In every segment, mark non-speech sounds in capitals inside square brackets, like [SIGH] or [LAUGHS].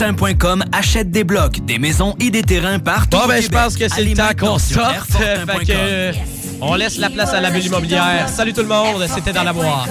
Airfortin.com achète des blocs, des maisons et des terrains partout. Bon, ben, je pense que c'est le temps qu'on sorte. [LAUGHS] Fait que, on laisse la place à la bulle immobilière. Salut tout le monde, c'était dans la boîte.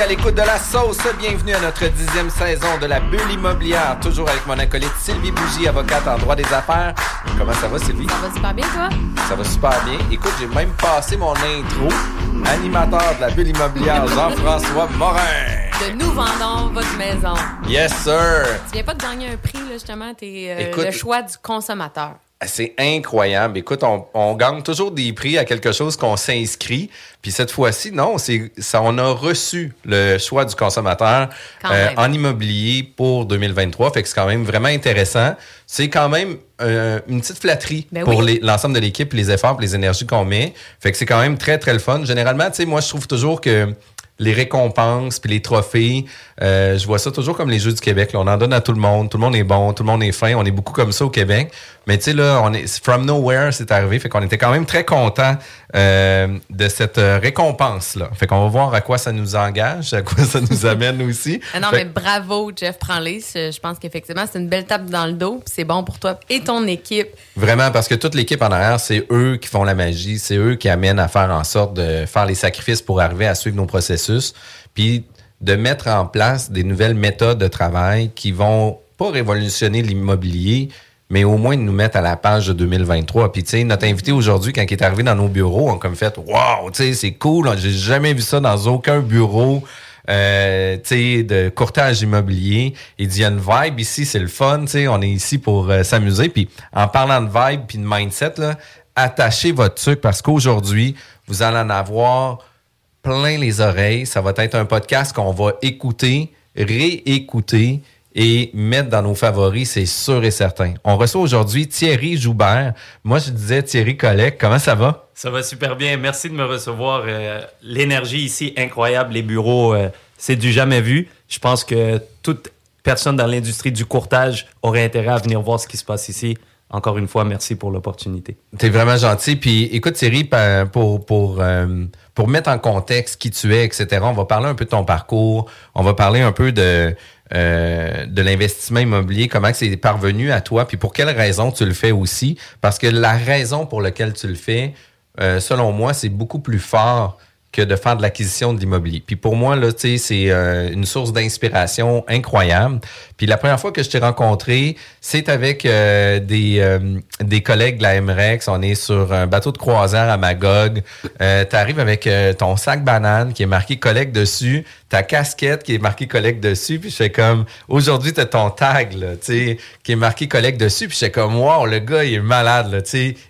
À l'écoute de la sauce. Bienvenue à notre dixième saison de la bulle immobilière. Toujours avec mon acolyte Sylvie Bougie, avocate en droit des affaires. Comment ça va, Sylvie? Ça va super bien, toi? Ça va super bien. Écoute, j'ai même passé mon intro. Animateur de la bulle immobilière, Jean-François Morin. De nous vendons votre maison. Yes, sir. Tu viens pas de gagner un prix, là, justement. T'es euh, le choix du consommateur. C'est incroyable. Écoute, on, on gagne toujours des prix à quelque chose qu'on s'inscrit. Puis cette fois-ci, non, c'est ça. On a reçu le choix du consommateur euh, en immobilier pour 2023. Fait que c'est quand même vraiment intéressant. C'est quand même euh, une petite flatterie Ben pour oui. l'ensemble de l'équipe, les efforts, les énergies qu'on met. Fait que c'est quand même très très le fun. Généralement, tu sais, moi je trouve toujours que les récompenses puis les trophées, euh, je vois ça toujours comme les Jeux du Québec. là. On en donne à tout le monde. Tout le monde est bon, tout le monde est fin. On est beaucoup comme ça au Québec. Mais tu sais, là, on est from nowhere, c'est arrivé. Fait qu'on était quand même très contents euh, de cette euh, récompense-là. Fait qu'on va voir à quoi ça nous engage, à quoi ça nous [LAUGHS] amène aussi. Ah non, Fait mais bravo, Jeff Prends-les. Je pense qu'effectivement, c'est une belle tape dans le dos. puis C'est bon pour toi et ton équipe. Vraiment, parce que toute l'équipe en arrière, c'est eux qui font la magie, c'est eux qui amènent à faire en sorte de faire les sacrifices pour arriver à suivre nos processus, puis de mettre en place des nouvelles méthodes de travail qui vont pas révolutionner l'immobilier, mais au moins nous mettre à la page de 2023. Puis tu sais, notre invité aujourd'hui, quand il est arrivé dans nos bureaux, on a comme fait, wow, tu sais, c'est cool, j'ai jamais vu ça dans aucun bureau euh, de courtage immobilier. Il dit, il y a une vibe ici, c'est le fun, tu sais, on est ici pour euh, s'amuser. Puis en parlant de vibe puis de mindset, là, attachez votre truc parce qu'aujourd'hui, vous allez en avoir plein les oreilles. Ça va être un podcast qu'on va écouter, réécouter et mettre dans nos favoris, c'est sûr et certain. On reçoit aujourd'hui Thierry Joubert. Moi, je disais Thierry Collègue. Comment ça va? Ça va super bien. Merci de me recevoir. Euh, L'énergie ici, incroyable. Les bureaux, euh, c'est du jamais vu. Je pense que toute personne dans l'industrie du courtage aurait intérêt à venir voir ce qui se passe ici. Encore une fois, merci pour l'opportunité. T'es vraiment gentil. Puis écoute, Thierry, pour, pour, euh, pour mettre en contexte qui tu es, etc., on va parler un peu de ton parcours. On va parler un peu de, euh, de l'investissement immobilier, comment c'est parvenu à toi, puis pour quelles raisons tu le fais aussi? Parce que la raison pour laquelle tu le fais, euh, selon moi, c'est beaucoup plus fort que de faire de l'acquisition de l'immobilier. Puis pour moi, là, c'est euh, une source d'inspiration incroyable. Puis la première fois que je t'ai rencontré, c'est avec euh, des, des collègues de la MREX. On est sur un bateau de croisière à Magog. Tu arrives avec ton sac banane qui est marqué collègue dessus, ta casquette qui est marquée collègue dessus. Puis je fais comme, aujourd'hui, tu ton tag, là, qui est marqué collègue dessus. Puis je fais comme, wow, le gars, il est malade, là.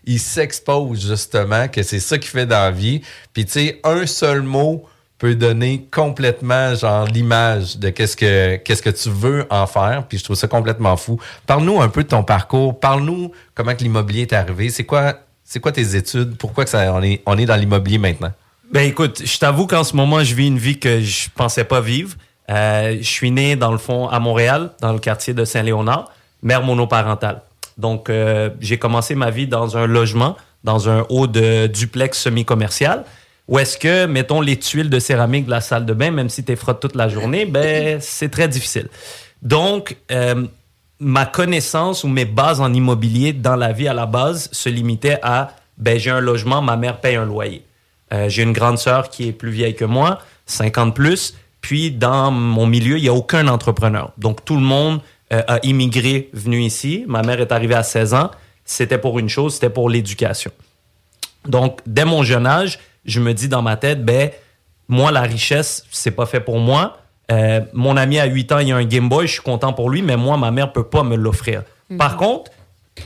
Il s'expose justement que c'est ça qu'il fait dans la vie. Puis tu sais, un seul mot peut donner complètement genre l'image de qu'est-ce que qu'est-ce que tu veux en faire puis je trouve ça complètement fou. Parle-nous un peu de ton parcours, parle-nous comment que l'immobilier est arrivé, c'est quoi c'est quoi tes études, pourquoi que ça on est on est dans l'immobilier maintenant? Ben écoute, je t'avoue qu'en ce moment, je vis une vie que je pensais pas vivre. Euh, je suis né, dans le fond, à Montréal, dans le quartier de Saint-Léonard, mère monoparentale. Donc, euh, j'ai commencé ma vie dans un logement, dans un haut de duplex semi-commercial, où est-ce que, mettons, les tuiles de céramique de la salle de bain, même si tu frottes toute la journée, ben, c'est très difficile. Donc, euh, ma connaissance ou mes bases en immobilier dans la vie à la base se limitaient à ben j'ai un logement, ma mère paye un loyer. Euh, j'ai une grande sœur qui est plus vieille que moi, 50 plus. Puis dans mon milieu, il n'y a aucun entrepreneur. Donc tout le monde euh, a immigré, venu ici. Ma mère est arrivée à 16 ans. C'était pour une chose, c'était pour l'éducation. Donc dès mon jeune âge, je me dis dans ma tête, ben moi la richesse, c'est pas fait pour moi. Euh, mon ami a 8 ans, il a un Game Boy, je suis content pour lui, mais moi, ma mère peut pas me l'offrir. Par contre,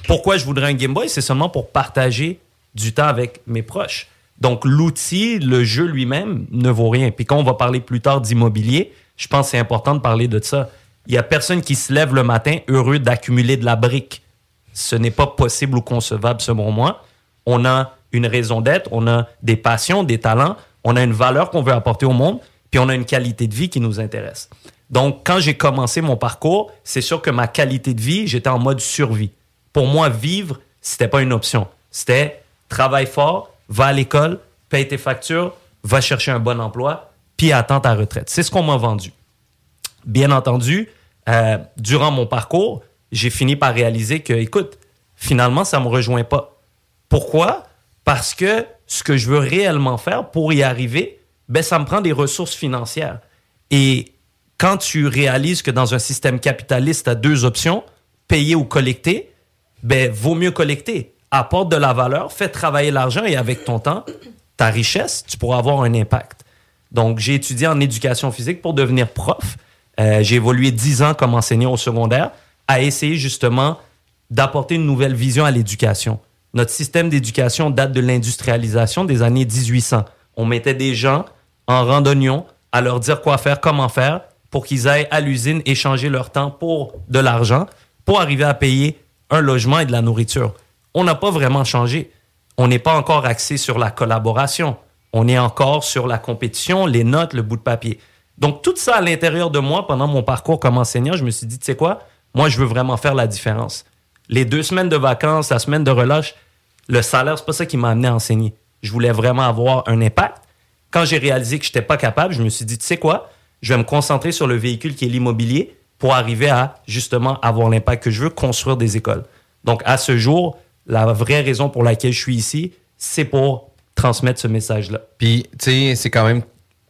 pourquoi je voudrais un Game Boy? C'est seulement pour partager du temps avec mes proches. Donc, l'outil, le jeu lui-même ne vaut rien. Puis quand on va parler plus tard d'immobilier, je pense que c'est important de parler de ça. Il y a personne qui se lève le matin heureux d'accumuler de la brique. Ce n'est pas possible ou concevable selon moi. On a une raison d'être, on a des passions, des talents, on a une valeur qu'on veut apporter au monde puis on a une qualité de vie qui nous intéresse. Donc, quand j'ai commencé mon parcours, c'est sûr que ma qualité de vie, j'étais en mode survie. Pour moi, vivre, c'était pas une option. C'était travaille fort, va à l'école, paye tes factures, va chercher un bon emploi, puis attends ta retraite. C'est ce qu'on m'a vendu. Bien entendu, euh, durant mon parcours, j'ai fini par réaliser que, écoute, finalement, ça me rejoint pas. Pourquoi? Parce que ce que je veux réellement faire pour y arriver, ben, ça me prend des ressources financières. Et quand tu réalises que dans un système capitaliste, tu as deux options, payer ou collecter, ben, vaut mieux collecter. Apporte de la valeur, fais travailler l'argent et avec ton temps, ta richesse, tu pourras avoir un impact. Donc, j'ai étudié en éducation physique pour devenir prof. Euh, j'ai évolué dix ans comme enseignant au secondaire à essayer justement d'apporter une nouvelle vision à l'éducation. Notre système d'éducation date de l'industrialisation des années 1800. On mettait des gens en randonnion à leur dire quoi faire, comment faire, pour qu'ils aillent à l'usine échanger leur temps pour de l'argent, pour arriver à payer un logement et de la nourriture. On n'a pas vraiment changé. On n'est pas encore axé sur la collaboration. On est encore sur la compétition, les notes, le bout de papier. Donc, tout ça à l'intérieur de moi, pendant mon parcours comme enseignant, je me suis dit, tu sais quoi, moi, je veux vraiment faire la différence. Les deux semaines de vacances, la semaine de relâche, le salaire, c'est pas ça qui m'a amené à enseigner. Je voulais vraiment avoir un impact quand j'ai réalisé que je n'étais pas capable, je me suis dit, tu sais quoi, je vais me concentrer sur le véhicule qui est l'immobilier pour arriver à justement avoir l'impact que je veux, construire des écoles. Donc, à ce jour, la vraie raison pour laquelle je suis ici, c'est pour transmettre ce message-là. Puis, tu sais, c'est quand même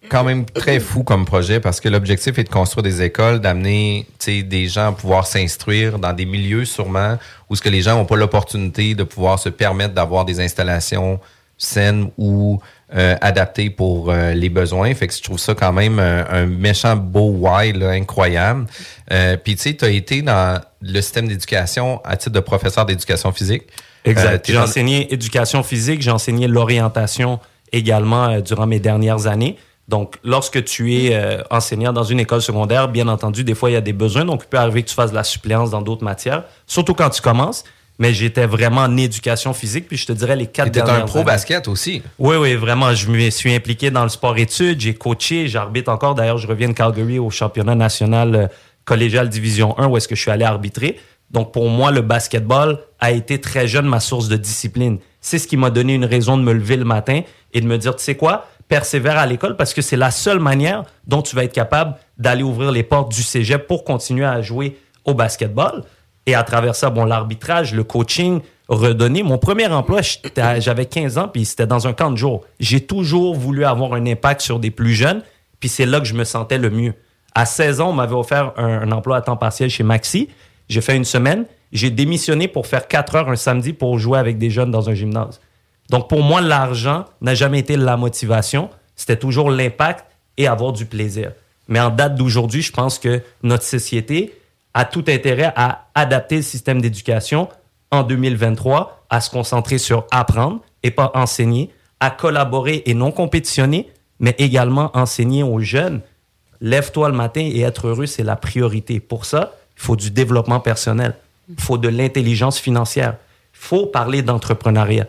quand même très fou comme projet parce que l'objectif est de construire des écoles, d'amener des gens à pouvoir s'instruire dans des milieux sûrement où ce que les gens n'ont pas l'opportunité de pouvoir se permettre d'avoir des installations saines ou euh, adapté pour euh, les besoins. Fait que je trouve ça quand même euh, un, méchant beau why là, incroyable. Puis tu sais, tu as été dans le système d'éducation à titre de professeur d'éducation physique. Exact. j'ai enseigné éducation physique, j'ai enseigné l'orientation également durant mes dernières années. Donc, lorsque tu es enseignant dans une école secondaire, bien entendu, des fois, il y a des besoins. Donc, il peut arriver que tu fasses de la suppléance dans d'autres matières, surtout quand tu commences mais j'étais vraiment en éducation physique. Puis je te dirais les quatre dernières années. un pro basket aussi. Oui, oui, vraiment. Je me suis impliqué dans le sport-études. J'ai coaché, j'arbitre encore. D'ailleurs, je reviens de Calgary au championnat national euh, collégial Division 1 où est-ce que je suis allé arbitrer. Donc, pour moi, le basketball a été très jeune ma source de discipline. C'est ce qui m'a donné une raison de me lever le matin et de me dire, tu sais quoi, persévère à l'école parce que c'est la seule manière dont tu vas être capable d'aller ouvrir les portes du cégep pour continuer à jouer au basketball. Et à travers ça, bon, l'arbitrage, le coaching, redonner. Mon premier emploi, j'avais 15 ans, puis c'était dans un camp de jour. J'ai toujours voulu avoir un impact sur des plus jeunes, puis c'est là que je me sentais le mieux. À 16 ans, on m'avait offert un, emploi à temps partiel chez Maxi. J'ai fait une semaine. J'ai démissionné pour faire 4 heures un samedi pour jouer avec des jeunes dans un gymnase. Donc pour moi, l'argent n'a jamais été la motivation. C'était toujours l'impact et avoir du plaisir. Mais en date d'aujourd'hui, je pense que notre société, a tout intérêt à adapter le système d'éducation en 2023, à se concentrer sur apprendre et pas enseigner, à collaborer et non compétitionner, mais également enseigner aux jeunes. Lève-toi le matin et être heureux, c'est la priorité. Pour ça, il faut du développement personnel, il faut de l'intelligence financière, il faut parler d'entrepreneuriat.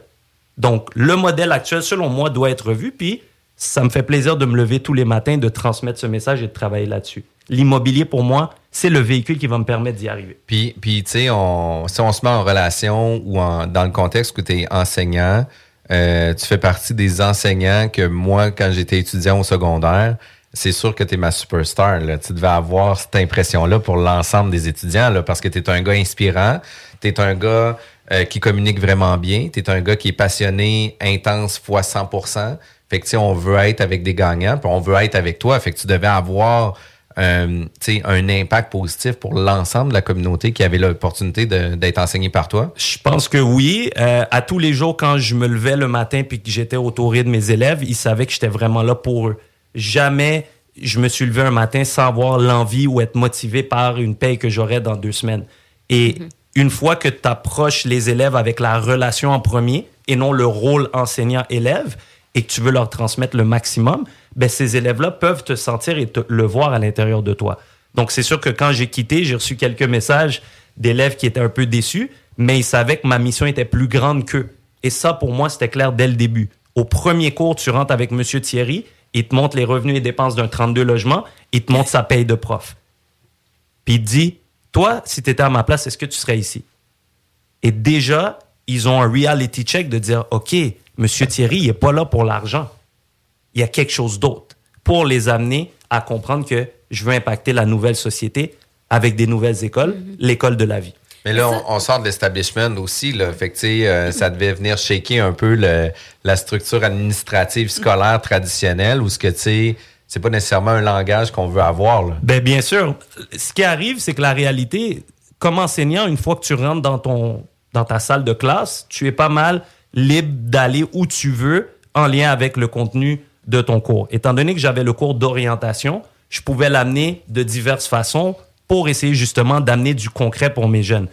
Donc, le modèle actuel, selon moi, doit être revu, puis ça me fait plaisir de me lever tous les matins, de transmettre ce message et de travailler là-dessus. L'immobilier, pour moi, c'est le véhicule qui va me permettre d'y arriver. Puis, puis tu sais, si on se met en relation ou dans le contexte où tu es enseignant, euh, tu fais partie des enseignants que moi, quand j'étais étudiant au secondaire, c'est sûr que tu es ma superstar. Là. Tu devais avoir cette impression-là pour l'ensemble des étudiants, là, parce que tu es un gars inspirant, tu es un gars euh, qui communique vraiment bien, tu es un gars qui est passionné, intense, fois 100% Fait que, on veut être avec des gagnants, puis on veut être avec toi. Fait que tu devais avoir euh, un impact positif pour l'ensemble de la communauté qui avait l'opportunité d'être enseigné par toi? Je pense que oui. Euh, à tous les jours, quand je me levais le matin puis que j'étais autour de mes élèves, ils savaient que j'étais vraiment là pour eux. Jamais je me suis levé un matin sans avoir l'envie ou être motivé par une paye que j'aurais dans deux semaines. Et mm-hmm. une fois que tu approches les élèves avec la relation en premier et non le rôle enseignant-élève et que tu veux leur transmettre le maximum, ben, ces élèves-là peuvent te sentir et te, le voir à l'intérieur de toi. Donc, c'est sûr que quand j'ai quitté, j'ai reçu quelques messages d'élèves qui étaient un peu déçus, mais ils savaient que ma mission était plus grande qu'eux. Et ça, pour moi, c'était clair dès le début. Au premier cours, tu rentres avec M. Thierry, il te montre les revenus et dépenses d'un 32 logements, il te montre sa paye de prof. Puis il te dit, toi, si tu étais à ma place, est-ce que tu serais ici? Et déjà, ils ont un reality check de dire, OK, M. Thierry, il n'est pas là pour l'argent il y a quelque chose d'autre pour les amener à comprendre que je veux impacter la nouvelle société avec des nouvelles écoles, mhm. l'école de la vie. Mais là, on, sort de l'establishment aussi. Là. Fait que, euh, ça devait venir shaker un peu la structure administrative scolaire traditionnelle ou ce que, tu sais, c'est pas nécessairement un langage qu'on veut avoir. Là. Ben, bien sûr. Ce qui arrive, c'est que la réalité, comme enseignant, une fois que tu rentres dans, ton, dans ta salle de classe, tu es pas mal libre d'aller où tu veux en lien avec le contenu de ton cours. Étant donné que j'avais le cours d'orientation, je pouvais l'amener de diverses façons pour essayer justement d'amener du concret pour mes jeunes.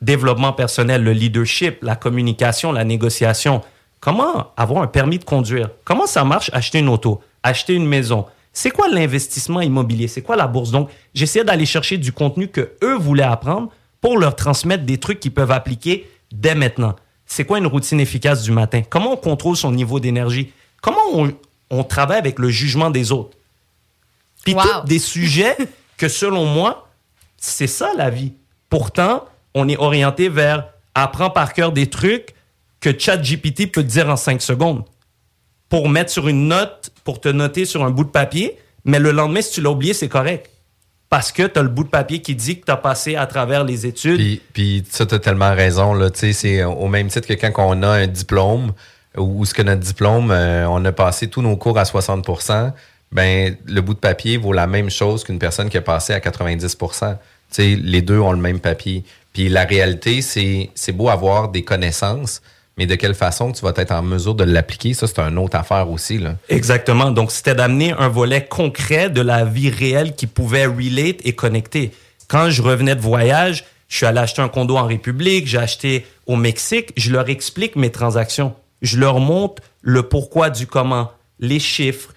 Développement personnel, le leadership, la communication, la négociation. Comment avoir un permis de conduire? Comment ça marche acheter une auto, acheter une maison? C'est quoi l'investissement immobilier? C'est quoi la bourse? Donc, j'essayais d'aller chercher du contenu que eux voulaient apprendre pour leur transmettre des trucs qu'ils peuvent appliquer dès maintenant. C'est quoi une routine efficace du matin? Comment on contrôle son niveau d'énergie? Comment on, on travaille avec le jugement des autres? Puis des sujets [LAUGHS] que selon moi, c'est ça la vie. Pourtant, on est orienté vers apprendre par cœur des trucs que ChatGPT peut te dire en cinq secondes. Pour mettre sur une note, pour te noter sur un bout de papier, mais le lendemain, si tu l'as oublié, c'est correct. Parce que tu as le bout de papier qui dit que tu as passé à travers les études. Puis, puis ça, tu as tellement raison. C'est au même titre que quand on a un diplôme, où ce que notre diplôme, euh, on a passé tous nos cours à 60% ben le bout de papier vaut la même chose qu'une personne qui a passé à 90 les deux ont le même papier. Puis la réalité, c'est c'est beau avoir des connaissances, mais de quelle façon tu vas être en mesure de l'appliquer, ça c'est une autre affaire aussi là. Exactement. Donc c'était d'amener un volet concret de la vie réelle qui pouvait relate et connecter. Quand je revenais de voyage, je suis allé acheter un condo en République, j'ai acheté au Mexique, je leur explique mes transactions je leur montre le pourquoi du comment, les chiffres,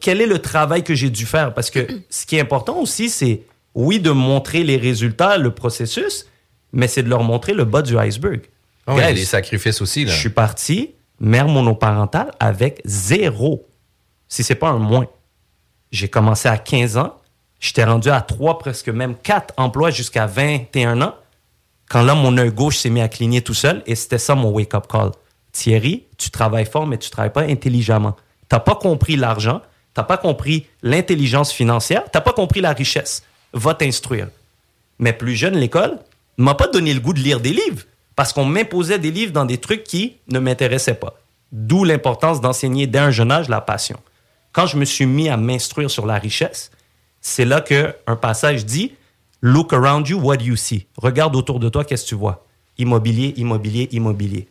quel est le travail que j'ai dû faire. Parce que [CLEARS THROAT] ce qui est important aussi, c'est, oui, de montrer les résultats, le processus, mais c'est de leur montrer le bas du iceberg. Oh, les sacrifices aussi. Là. Je suis parti, mère monoparentale, avec zéro. Si c'est pas un moins. J'ai commencé à 15 ans. J'étais rendu à trois, presque même quatre emplois jusqu'à 21 ans. Quand là, mon œil gauche s'est mis à cligner tout seul et c'était ça mon wake-up call. Thierry, tu travailles fort, mais tu travailles pas intelligemment. Tu n'as pas compris l'argent, tu n'as pas compris l'intelligence financière, tu n'as pas compris la richesse. Va t'instruire. Mais plus jeune, l'école m'a pas donné le goût de lire des livres parce qu'on m'imposait des livres dans des trucs qui ne m'intéressaient pas. D'où l'importance d'enseigner dès un jeune âge la passion. Quand je me suis mis à m'instruire sur la richesse, c'est là que un passage dit Look around you, what do you see? Regarde autour de toi, qu'est-ce que tu vois? Immobilier, immobilier, immobilier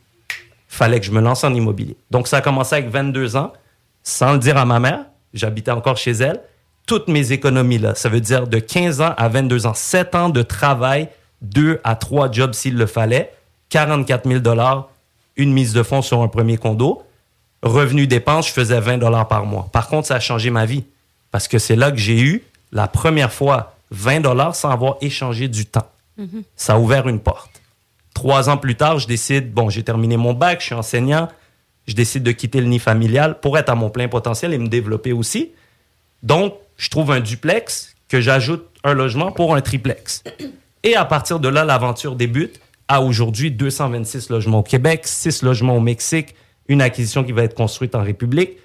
fallait que je me lance en immobilier. Donc, ça a commencé avec 22 ans, sans le dire à ma mère. J'habitais encore chez elle. Toutes mes économies, là, ça veut dire de 15 ans à 22 ans, 7 ans de travail, 2 à 3 jobs s'il le fallait, 44 000 une mise de fonds sur un premier condo. Revenu dépenses, je faisais 20 par mois. Par contre, ça a changé ma vie parce que c'est là que j'ai eu la première fois 20 sans avoir échangé du temps. Mm-hmm. Ça a ouvert une porte. Trois ans plus tard, je décide, bon, j'ai terminé mon bac, je suis enseignant, je décide de quitter le nid familial pour être à mon plein potentiel et me développer aussi. Donc, je trouve un duplex que j'ajoute un logement pour un triplex. Et à partir de là, l'aventure débute à aujourd'hui 226 logements au Québec, 6 logements au Mexique, une acquisition qui va être construite en République.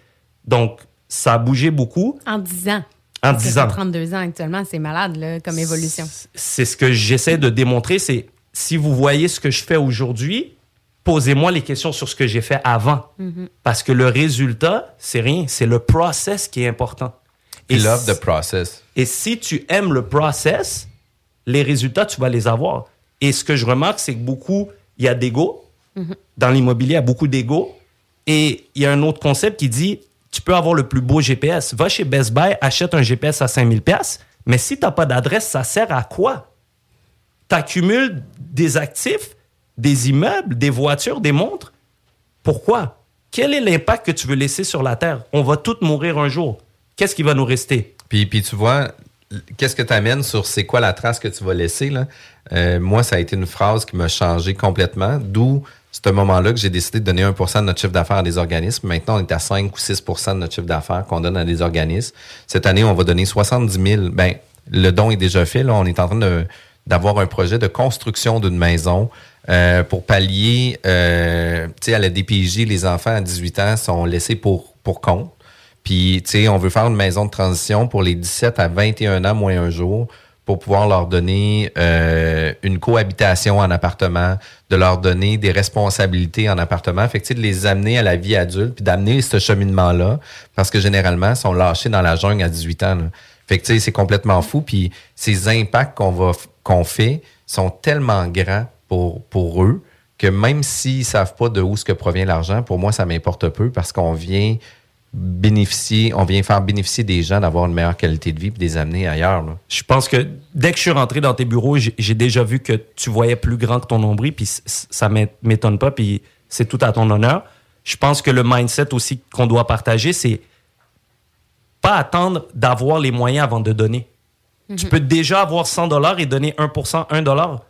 Donc, ça a bougé beaucoup En 10 ans. en Parce que 10 t'as ans. 32 ans actuellement, c'est malade là, comme évolution. C'est ce que j'essaie de démontrer, c'est si vous voyez ce que je fais aujourd'hui, posez-moi les questions sur ce que j'ai fait avant. Parce que le résultat, c'est rien, c'est le process qui est important. I love si- the process. Et si tu aimes le process, les résultats, tu vas les avoir. Et ce que je remarque, c'est que beaucoup, il y a d'ego. Dans l'immobilier, il y a beaucoup d'ego. Et il y a un autre concept qui dit, tu peux avoir le plus beau GPS. Va chez Best Buy, achète un GPS à 5000 pièces. Mais si tu n'as pas d'adresse, ça sert à quoi? Tu accumules des actifs, des immeubles, des voitures, des montres. Pourquoi? Quel est l'impact que tu veux laisser sur la Terre? On va tous mourir un jour. Qu'est-ce qui va nous rester? Puis, puis tu vois, qu'est-ce que tu amènes sur c'est quoi la trace que tu vas laisser? Là? Euh, moi, ça a été une phrase qui m'a changé complètement, d'où c'est un moment-là que j'ai décidé de donner 1% de notre chiffre d'affaires à des organismes. Maintenant, on est à 5 ou 6% de notre chiffre d'affaires qu'on donne à des organismes. Cette année, on va donner 70 000. Ben, le don est déjà fait. Là. On est en train d'avoir un projet de construction d'une maison euh, pour pallier, euh, à la DPJ, les enfants à 18 ans sont laissés pour, pour compte. Puis, tu sais, on veut faire une maison de transition pour les 17 à 21 ans moins un jour pour pouvoir leur donner euh, une cohabitation en appartement, de leur donner des responsabilités en appartement, fait que, de les amener à la vie adulte, puis d'amener ce cheminement-là, parce que généralement, ils sont lâchés dans la jungle à 18 ans. là. Fait que, c'est complètement fou, puis ces impacts qu'on fait sont tellement grands pour, pour eux que même s'ils savent pas de où ce que provient l'argent, pour moi, ça m'importe peu parce qu'on vient bénéficier, on vient faire bénéficier des gens d'avoir une meilleure qualité de vie et de les amener ailleurs. là. Je pense que dès que je suis rentré dans tes bureaux, j'ai déjà vu que tu voyais plus grand que ton nombril, puis ça m'é- m'étonne pas, puis c'est tout à ton honneur. Je pense que le mindset aussi qu'on doit partager, c'est pas attendre d'avoir les moyens avant de donner. Tu peux déjà avoir 100 dollars et donner 1% 1 dollar.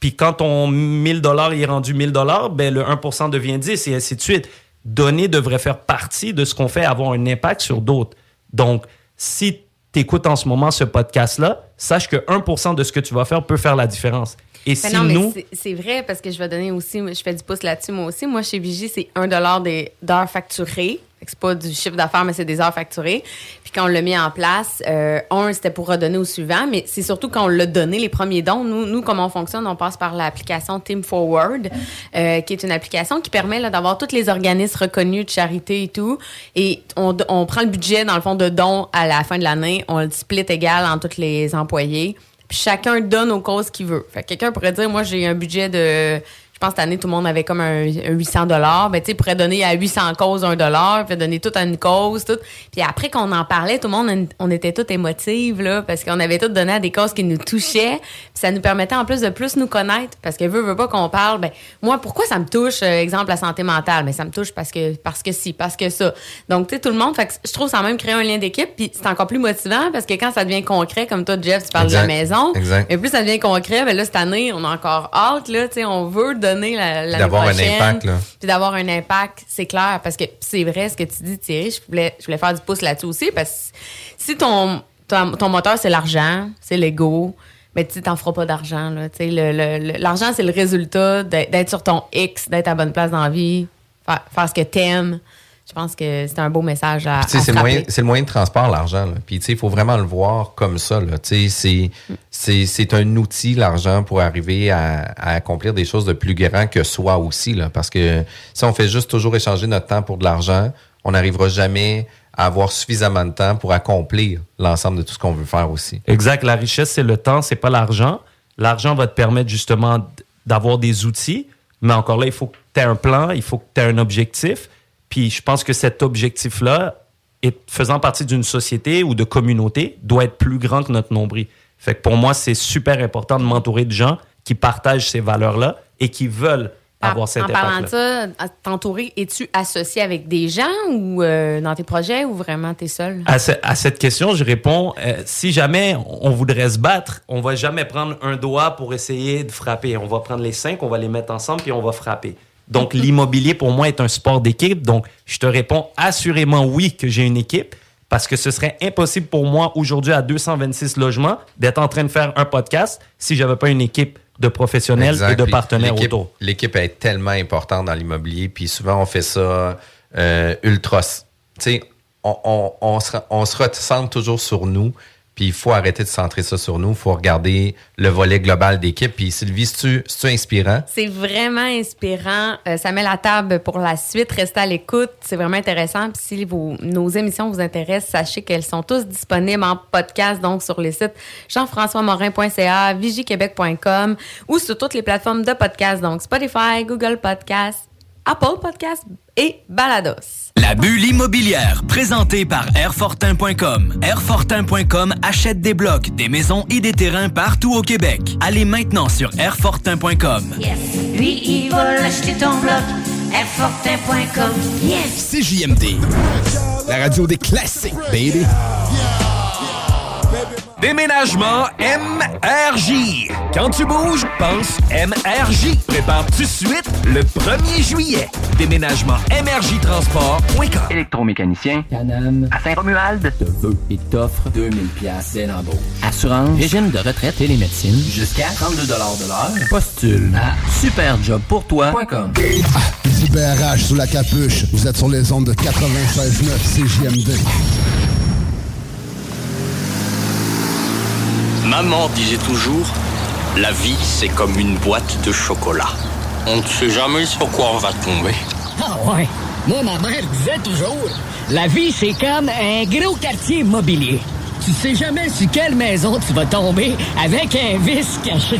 Puis quand ton 1000 dollars est rendu 1000 dollars, ben le 1% devient 10 et ainsi de suite. Donner devrait faire partie de ce qu'on fait, avoir un impact sur d'autres. Donc, si tu écoutes en ce moment ce podcast-là, sache que 1% de ce que tu vas faire peut faire la différence. Et Ben si non, mais nous, c'est- c'est vrai parce que je vais donner aussi, je fais du pouce là-dessus moi aussi. Moi, chez Vigie, c'est 1 des d'heures facturées. C'est pas du chiffre d'affaires, mais c'est des heures facturées. Puis quand on l'a mis en place, euh, un, c'était pour redonner au suivant, mais c'est surtout quand on l'a donné, les premiers dons. Nous, nous comment on fonctionne, on passe par l'application Team Forward, euh, qui est une application qui permet d'avoir tous les organismes reconnus de charité et tout. Et on, on prend le budget, dans le fond, de dons à la fin de l'année. On le split égal entre tous les employés. Puis chacun donne aux causes qu'il veut. Fait que quelqu'un pourrait dire, moi, j'ai un budget de... Je pense cette année, tout le monde avait comme un, un 800 dollars. Ben, tu sais, pourrait donner à 800 causes un dollar, puis donner tout à une cause, tout. Puis après qu'on en parlait, tout le monde, on était toutes émotives, là, parce qu'on avait tout donné à des causes qui nous touchaient. Puis ça nous permettait en plus de plus nous connaître. Parce que veut, veut pas qu'on parle, ben, moi, pourquoi ça me touche, euh, exemple, la santé mentale? Mais ça me touche parce que, parce que si, parce que ça. Donc, tu sais, tout le monde, fait que je trouve ça même créé un lien d'équipe, puis c'est encore plus motivant parce que quand ça devient concret, comme toi, Jeff, tu parles de la maison. Exact. Mais plus ça devient concret, ben là, cette année, on a encore hâte, là, tu sais, on veut donner la, l'année D'avoir un impact, là. Puis d'avoir un impact, c'est clair, parce que c'est vrai ce que tu dis, Thierry, je voulais, je voulais faire du pouce là-dessus aussi, parce que si ton, ton, ton moteur, c'est l'argent, c'est l'ego, mais tu t'en feras pas d'argent, là, tu sais, l'argent, c'est le résultat d'être, sur ton X, d'être à bonne place dans la vie, faire, faire ce que t'aimes. Je pense que c'est un beau message à, à c'est le moyen, c'est le moyen de transport, l'argent. là. Puis, tu sais, il faut vraiment le voir comme ça. Là. Tu sais, c'est, c'est, c'est un outil, l'argent, pour arriver à, à accomplir des choses de plus grand que soi aussi. Là. Parce que si on fait juste toujours échanger notre temps pour de l'argent, on n'arrivera jamais à avoir suffisamment de temps pour accomplir l'ensemble de tout ce qu'on veut faire aussi. Exact. La richesse, c'est le temps, c'est pas l'argent. L'argent va te permettre justement d'avoir des outils, mais encore là, il faut que tu aies un plan, il faut que tu aies un objectif. Puis je pense que cet objectif-là, faisant partie d'une société ou de communauté, doit être plus grand que notre nombril. Fait que pour moi, c'est super important de m'entourer de gens qui partagent ces valeurs-là et qui veulent En- avoir cet En parlant de ça, t'entourer, es-tu associé avec des gens ou euh, dans tes projets ou vraiment t'es seul? À, ce- à cette question, je réponds euh, si jamais on voudrait se battre, on va jamais prendre un doigt pour essayer de frapper. On va prendre les cinq, on va les mettre ensemble puis on va frapper. Donc l'immobilier pour moi est un sport d'équipe. Donc je te réponds assurément oui que j'ai une équipe parce que ce serait impossible pour moi aujourd'hui à 226 logements d'être en train de faire un podcast si j'avais pas une équipe de professionnels Exact. et de partenaires autour. L'équipe est tellement importante dans l'immobilier, puis souvent on fait ça euh, ultra. Tu sais, on, on, on, se, on se recentre toujours sur nous. Puis il faut arrêter de centrer ça sur nous. Il faut regarder le volet global d'équipe. Puis Sylvie, c'est-tu inspirant? C'est vraiment inspirant. Euh, ça met la table pour la suite. Restez à l'écoute. C'est vraiment intéressant. Puis si nos émissions vous intéressent, sachez qu'elles sont tous disponibles en podcast, donc sur les sites jean-françois-morin.ca, vigiquebec.com ou sur toutes les plateformes de podcast, donc Spotify, Google Podcast, Apple Podcast et Balados. La bulle immobilière, présentée par Airfortin.com. Airfortin.com achète des blocs, des maisons et des terrains partout au Québec. Allez maintenant sur Airfortin.com. Yes. Lui, il va acheter ton bloc. Airfortin.com. Yes. CJMD. La radio des classiques, baby. Déménagement MRJ. Quand tu bouges, pense MRJ. Prépare tout de suite le 1er juillet. Déménagement MRJ Transport.com. Électromécanicien. Canam. À Saint-Romuald. Te veut et t'offre 2000 pièces dès l'embauche. Assurance. Régime de retraite et les médecines. Jusqu'à 32 de l'heure. Postule à superjobpourtoi.com. JBRH sous la capuche. Vous êtes sur les ondes de 96.9 CJMD. Maman disait toujours, la vie c'est comme une boîte de chocolat. On ne sait jamais sur quoi on va tomber. Ah ouais. Moi, ma mère disait toujours, la vie, c'est comme un gros quartier immobilier. Tu sais jamais sur quelle maison tu vas tomber avec un vice caché.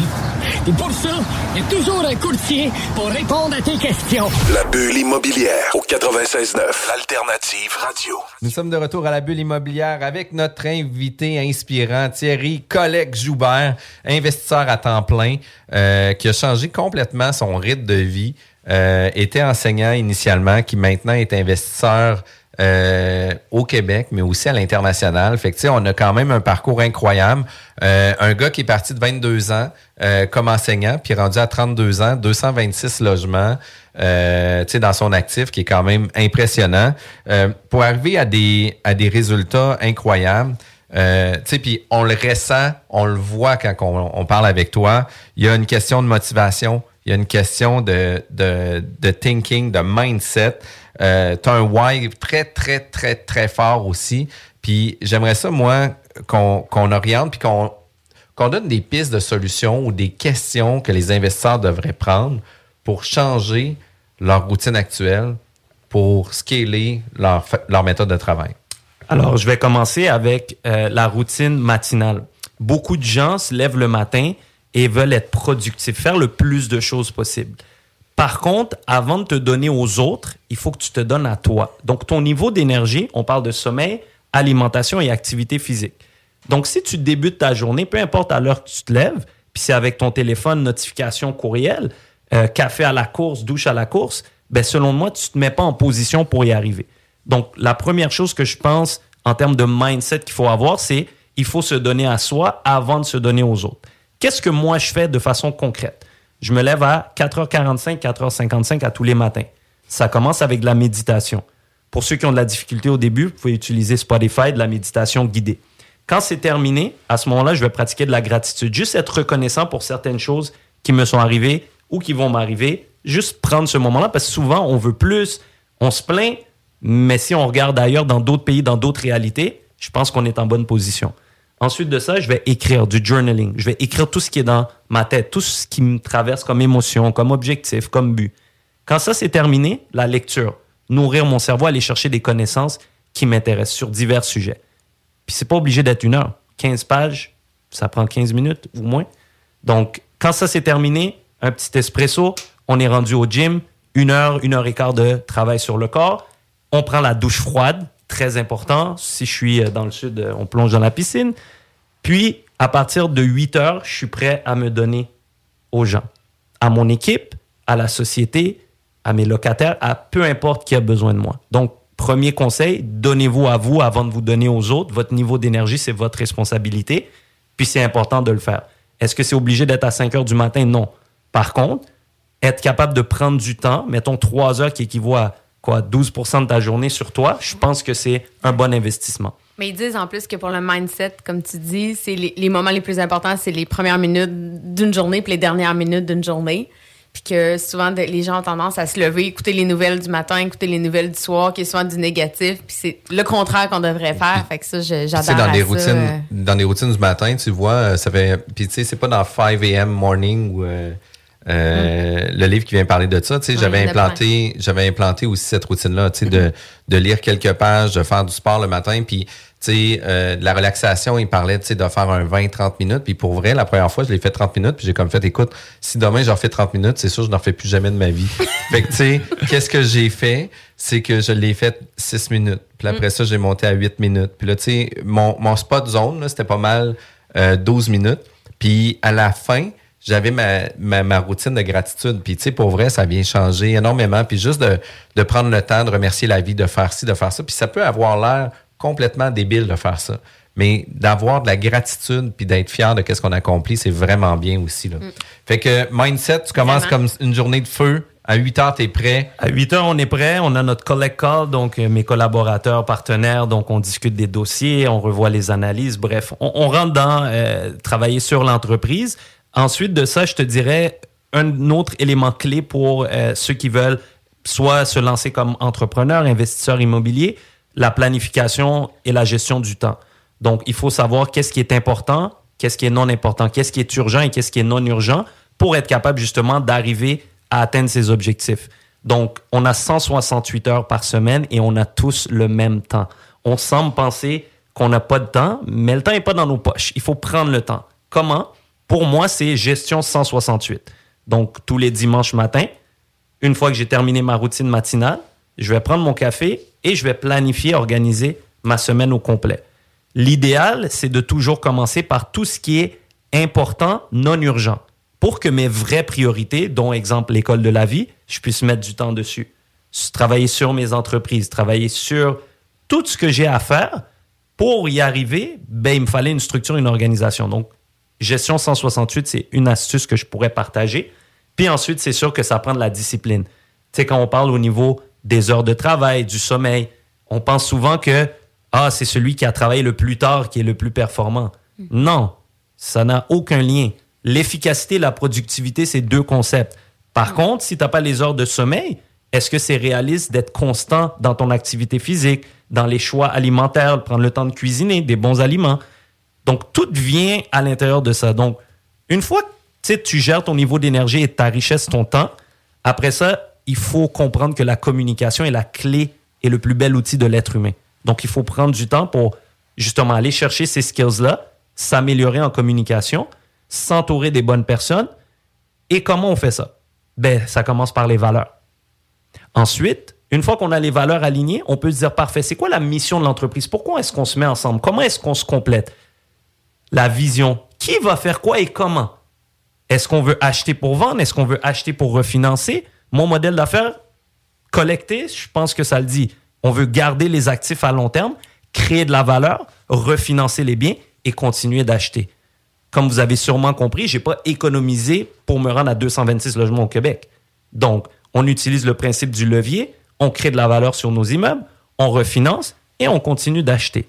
Et pour ça, il y a toujours un courtier pour répondre à tes questions. La bulle immobilière au 96.9, l'alternative radio. Nous sommes de retour à la bulle immobilière avec notre invité inspirant, Thierry Collègue-Joubert, investisseur à temps plein, euh, qui a changé complètement son rythme de vie. Euh, était enseignant initialement, qui maintenant est investisseur euh, au Québec, mais aussi à l'international. Fait que, on a quand même un parcours incroyable. Euh, un gars qui est parti de 22 ans euh, comme enseignant, puis rendu à 32 ans, 226 logements, euh, dans son actif, qui est quand même impressionnant. Euh, pour arriver à des, à des résultats incroyables, euh, puis on le ressent, on le voit quand on, on parle avec toi. Il y a une question de motivation, il y a une question de, de, de thinking, de mindset. Euh, tu as un why très, très, très, très fort aussi. Puis j'aimerais ça, moi, qu'on oriente puis qu'on donne des pistes de solutions ou des questions que les investisseurs devraient prendre pour changer leur routine actuelle, pour scaler leur, leur méthode de travail. Alors, je vais commencer avec euh, la routine matinale. Beaucoup de gens se lèvent le matin et veulent être productifs, faire le plus de choses possible. Par contre, avant de te donner aux autres, il faut que tu te donnes à toi. Donc, ton niveau d'énergie, on parle de sommeil, alimentation et activité physique. Donc, si tu débutes ta journée, peu importe à l'heure que tu te lèves, puis c'est avec ton téléphone, notification, courriel, euh, café à la course, douche à la course, ben selon moi, tu te mets pas en position pour y arriver. Donc, la première chose que je pense en termes de mindset qu'il faut avoir, c'est il faut se donner à soi avant de se donner aux autres. Qu'est-ce que moi je fais de façon concrète? Je me lève à 4h45, 4h55 à tous les matins. Ça commence avec de la méditation. Pour ceux qui ont de la difficulté au début, vous pouvez utiliser Spotify, de la méditation guidée. Quand c'est terminé, à ce moment-là, je vais pratiquer de la gratitude. Juste être reconnaissant pour certaines choses qui me sont arrivées ou qui vont m'arriver. Juste prendre ce moment-là parce que souvent, on veut plus, on se plaint, mais si on regarde ailleurs dans d'autres pays, dans d'autres réalités, je pense qu'on est en bonne position. Ensuite de ça, je vais écrire du journaling. Je vais écrire tout ce qui est dans ma tête, tout ce qui me traverse comme émotion, comme objectif, comme but. Quand ça c'est terminé, la lecture, nourrir mon cerveau, aller chercher des connaissances qui m'intéressent sur divers sujets. Puis c'est pas obligé d'être une heure. 15 pages, ça prend 15 minutes ou moins. Donc, quand ça c'est terminé, un petit espresso, on est rendu au gym, une heure, une heure et quart de travail sur le corps. On prend la douche froide, très important. Si je suis euh, dans le sud, euh, on plonge dans la piscine. Puis, à partir de 8 heures, je suis prêt à me donner aux gens, à mon équipe, à la société, à mes locataires, à peu importe qui a besoin de moi. Donc, premier conseil, donnez-vous à vous avant de vous donner aux autres. Votre niveau d'énergie, c'est votre responsabilité. Puis, c'est important de le faire. Est-ce que c'est obligé d'être à 5 heures du matin? Non. Par contre, être capable de prendre du temps, mettons 3 heures qui équivaut à quoi, 12% de ta journée sur toi, je pense que c'est un bon investissement. Mais ils disent en plus que pour le mindset, comme tu dis, c'est les, les moments les plus importants, c'est les premières minutes d'une journée puis les dernières minutes d'une journée. puis que souvent de- les gens ont tendance à se lever, écouter les nouvelles du matin, écouter les nouvelles du soir, qui est souvent du négatif, puis c'est le contraire qu'on devrait faire. Fait que ça, je- Tu sais, j'adore dans les ça, routines, euh. dans les routines du matin, tu vois, ça fait. Puis tu sais, c'est pas dans 5 a.m. morning ou euh, euh, le livre qui vient parler de ça. Tu sais, j'avais implanté, j'avais implanté aussi cette routine-là, tu sais, de, de lire quelques pages, de faire du sport le matin, puis tu sais, euh, de la relaxation, il parlait, tu sais, de faire un 20-30 minutes. Puis pour vrai, la première fois, je l'ai fait 30 minutes, puis j'ai comme fait, écoute, si demain j'en fais 30 minutes, c'est sûr, je n'en refais plus jamais de ma vie. [LAUGHS] fait que tu sais, qu'est-ce que j'ai fait? C'est que je l'ai fait 6 minutes. Puis après ça, j'ai monté à 8 minutes. Puis là, tu sais, mon, mon spot zone, c'était pas mal euh, 12 minutes. Puis à la fin, j'avais ma, ma, ma routine de gratitude. Puis, tu sais, pour vrai, ça vient changer énormément. Puis juste de, de prendre le temps de remercier la vie, de faire ci, de faire ça. Puis ça peut avoir l'air complètement débile de faire ça. Mais d'avoir de la gratitude puis d'être fier de ce qu'on accomplit, c'est vraiment bien aussi. Là. Fait que mindset, tu commences Vraiment. comme une journée de feu. À 8 heures, tu es prêt. À 8 heures, on est prêt. On a notre collect call, donc euh, mes collaborateurs, partenaires. Donc, on discute des dossiers, on revoit les analyses. Bref, on, on rentre dans euh, travailler sur l'entreprise. Ensuite de ça, je te dirais un autre élément clé pour euh, ceux qui veulent soit se lancer comme entrepreneur, investisseur immobilier, la planification et la gestion du temps. Donc, il faut savoir qu'est-ce qui est important, qu'est-ce qui est non important, qu'est-ce qui est urgent et qu'est-ce qui est non urgent pour être capable justement d'arriver à atteindre ses objectifs. Donc, on a 168 heures par semaine et on a tous le même temps. On semble penser qu'on n'a pas de temps, mais le temps n'est pas dans nos poches. Il faut prendre le temps. Comment? Pour moi, c'est gestion 168. Donc, tous les dimanches matins, une fois que j'ai terminé ma routine matinale, je vais prendre mon café et je vais planifier, organiser ma semaine au complet. L'idéal, c'est de toujours commencer par tout ce qui est important, non urgent, pour que mes vraies priorités, dont exemple l'école de la vie, je puisse mettre du temps dessus. Travailler sur mes entreprises, travailler sur tout ce que j'ai à faire. Pour y arriver, ben, il me fallait une structure, une organisation. Donc, gestion 168, c'est une astuce que je pourrais partager. Puis ensuite, c'est sûr que ça prend de la discipline. Tu sais, quand on parle au niveau des heures de travail, du sommeil, on pense souvent que ah, c'est celui qui a travaillé le plus tard qui est le plus performant. Non, ça n'a aucun lien. L'efficacité et la productivité, c'est deux concepts. Par contre, si tu n'as pas les heures de sommeil, est-ce que c'est réaliste d'être constant dans ton activité physique, dans les choix alimentaires, de prendre le temps de cuisiner des bons aliments? Donc, tout vient à l'intérieur de ça. Donc, une fois que tu gères ton niveau d'énergie et ta richesse, ton temps, après ça, il faut comprendre que la communication est la clé et le plus bel outil de l'être humain. Donc, il faut prendre du temps pour justement aller chercher ces skills-là, s'améliorer en communication, s'entourer des bonnes personnes. Et comment on fait ça? Ben, ça commence par les valeurs. Ensuite, une fois qu'on a les valeurs alignées, on peut se dire, parfait, c'est quoi la mission de l'entreprise? Pourquoi est-ce qu'on se met ensemble? Comment est-ce qu'on se complète? La vision. Qui va faire quoi et comment? Est-ce qu'on veut acheter pour vendre? Est-ce qu'on veut acheter pour refinancer? Mon modèle d'affaires, collecter, je pense que ça le dit. On veut garder les actifs à long terme, créer de la valeur, refinancer les biens et continuer d'acheter. Comme vous avez sûrement compris, je n'ai pas économisé pour me rendre à 226 logements au Québec. Donc, on utilise le principe du levier, on crée de la valeur sur nos immeubles, on refinance et on continue d'acheter.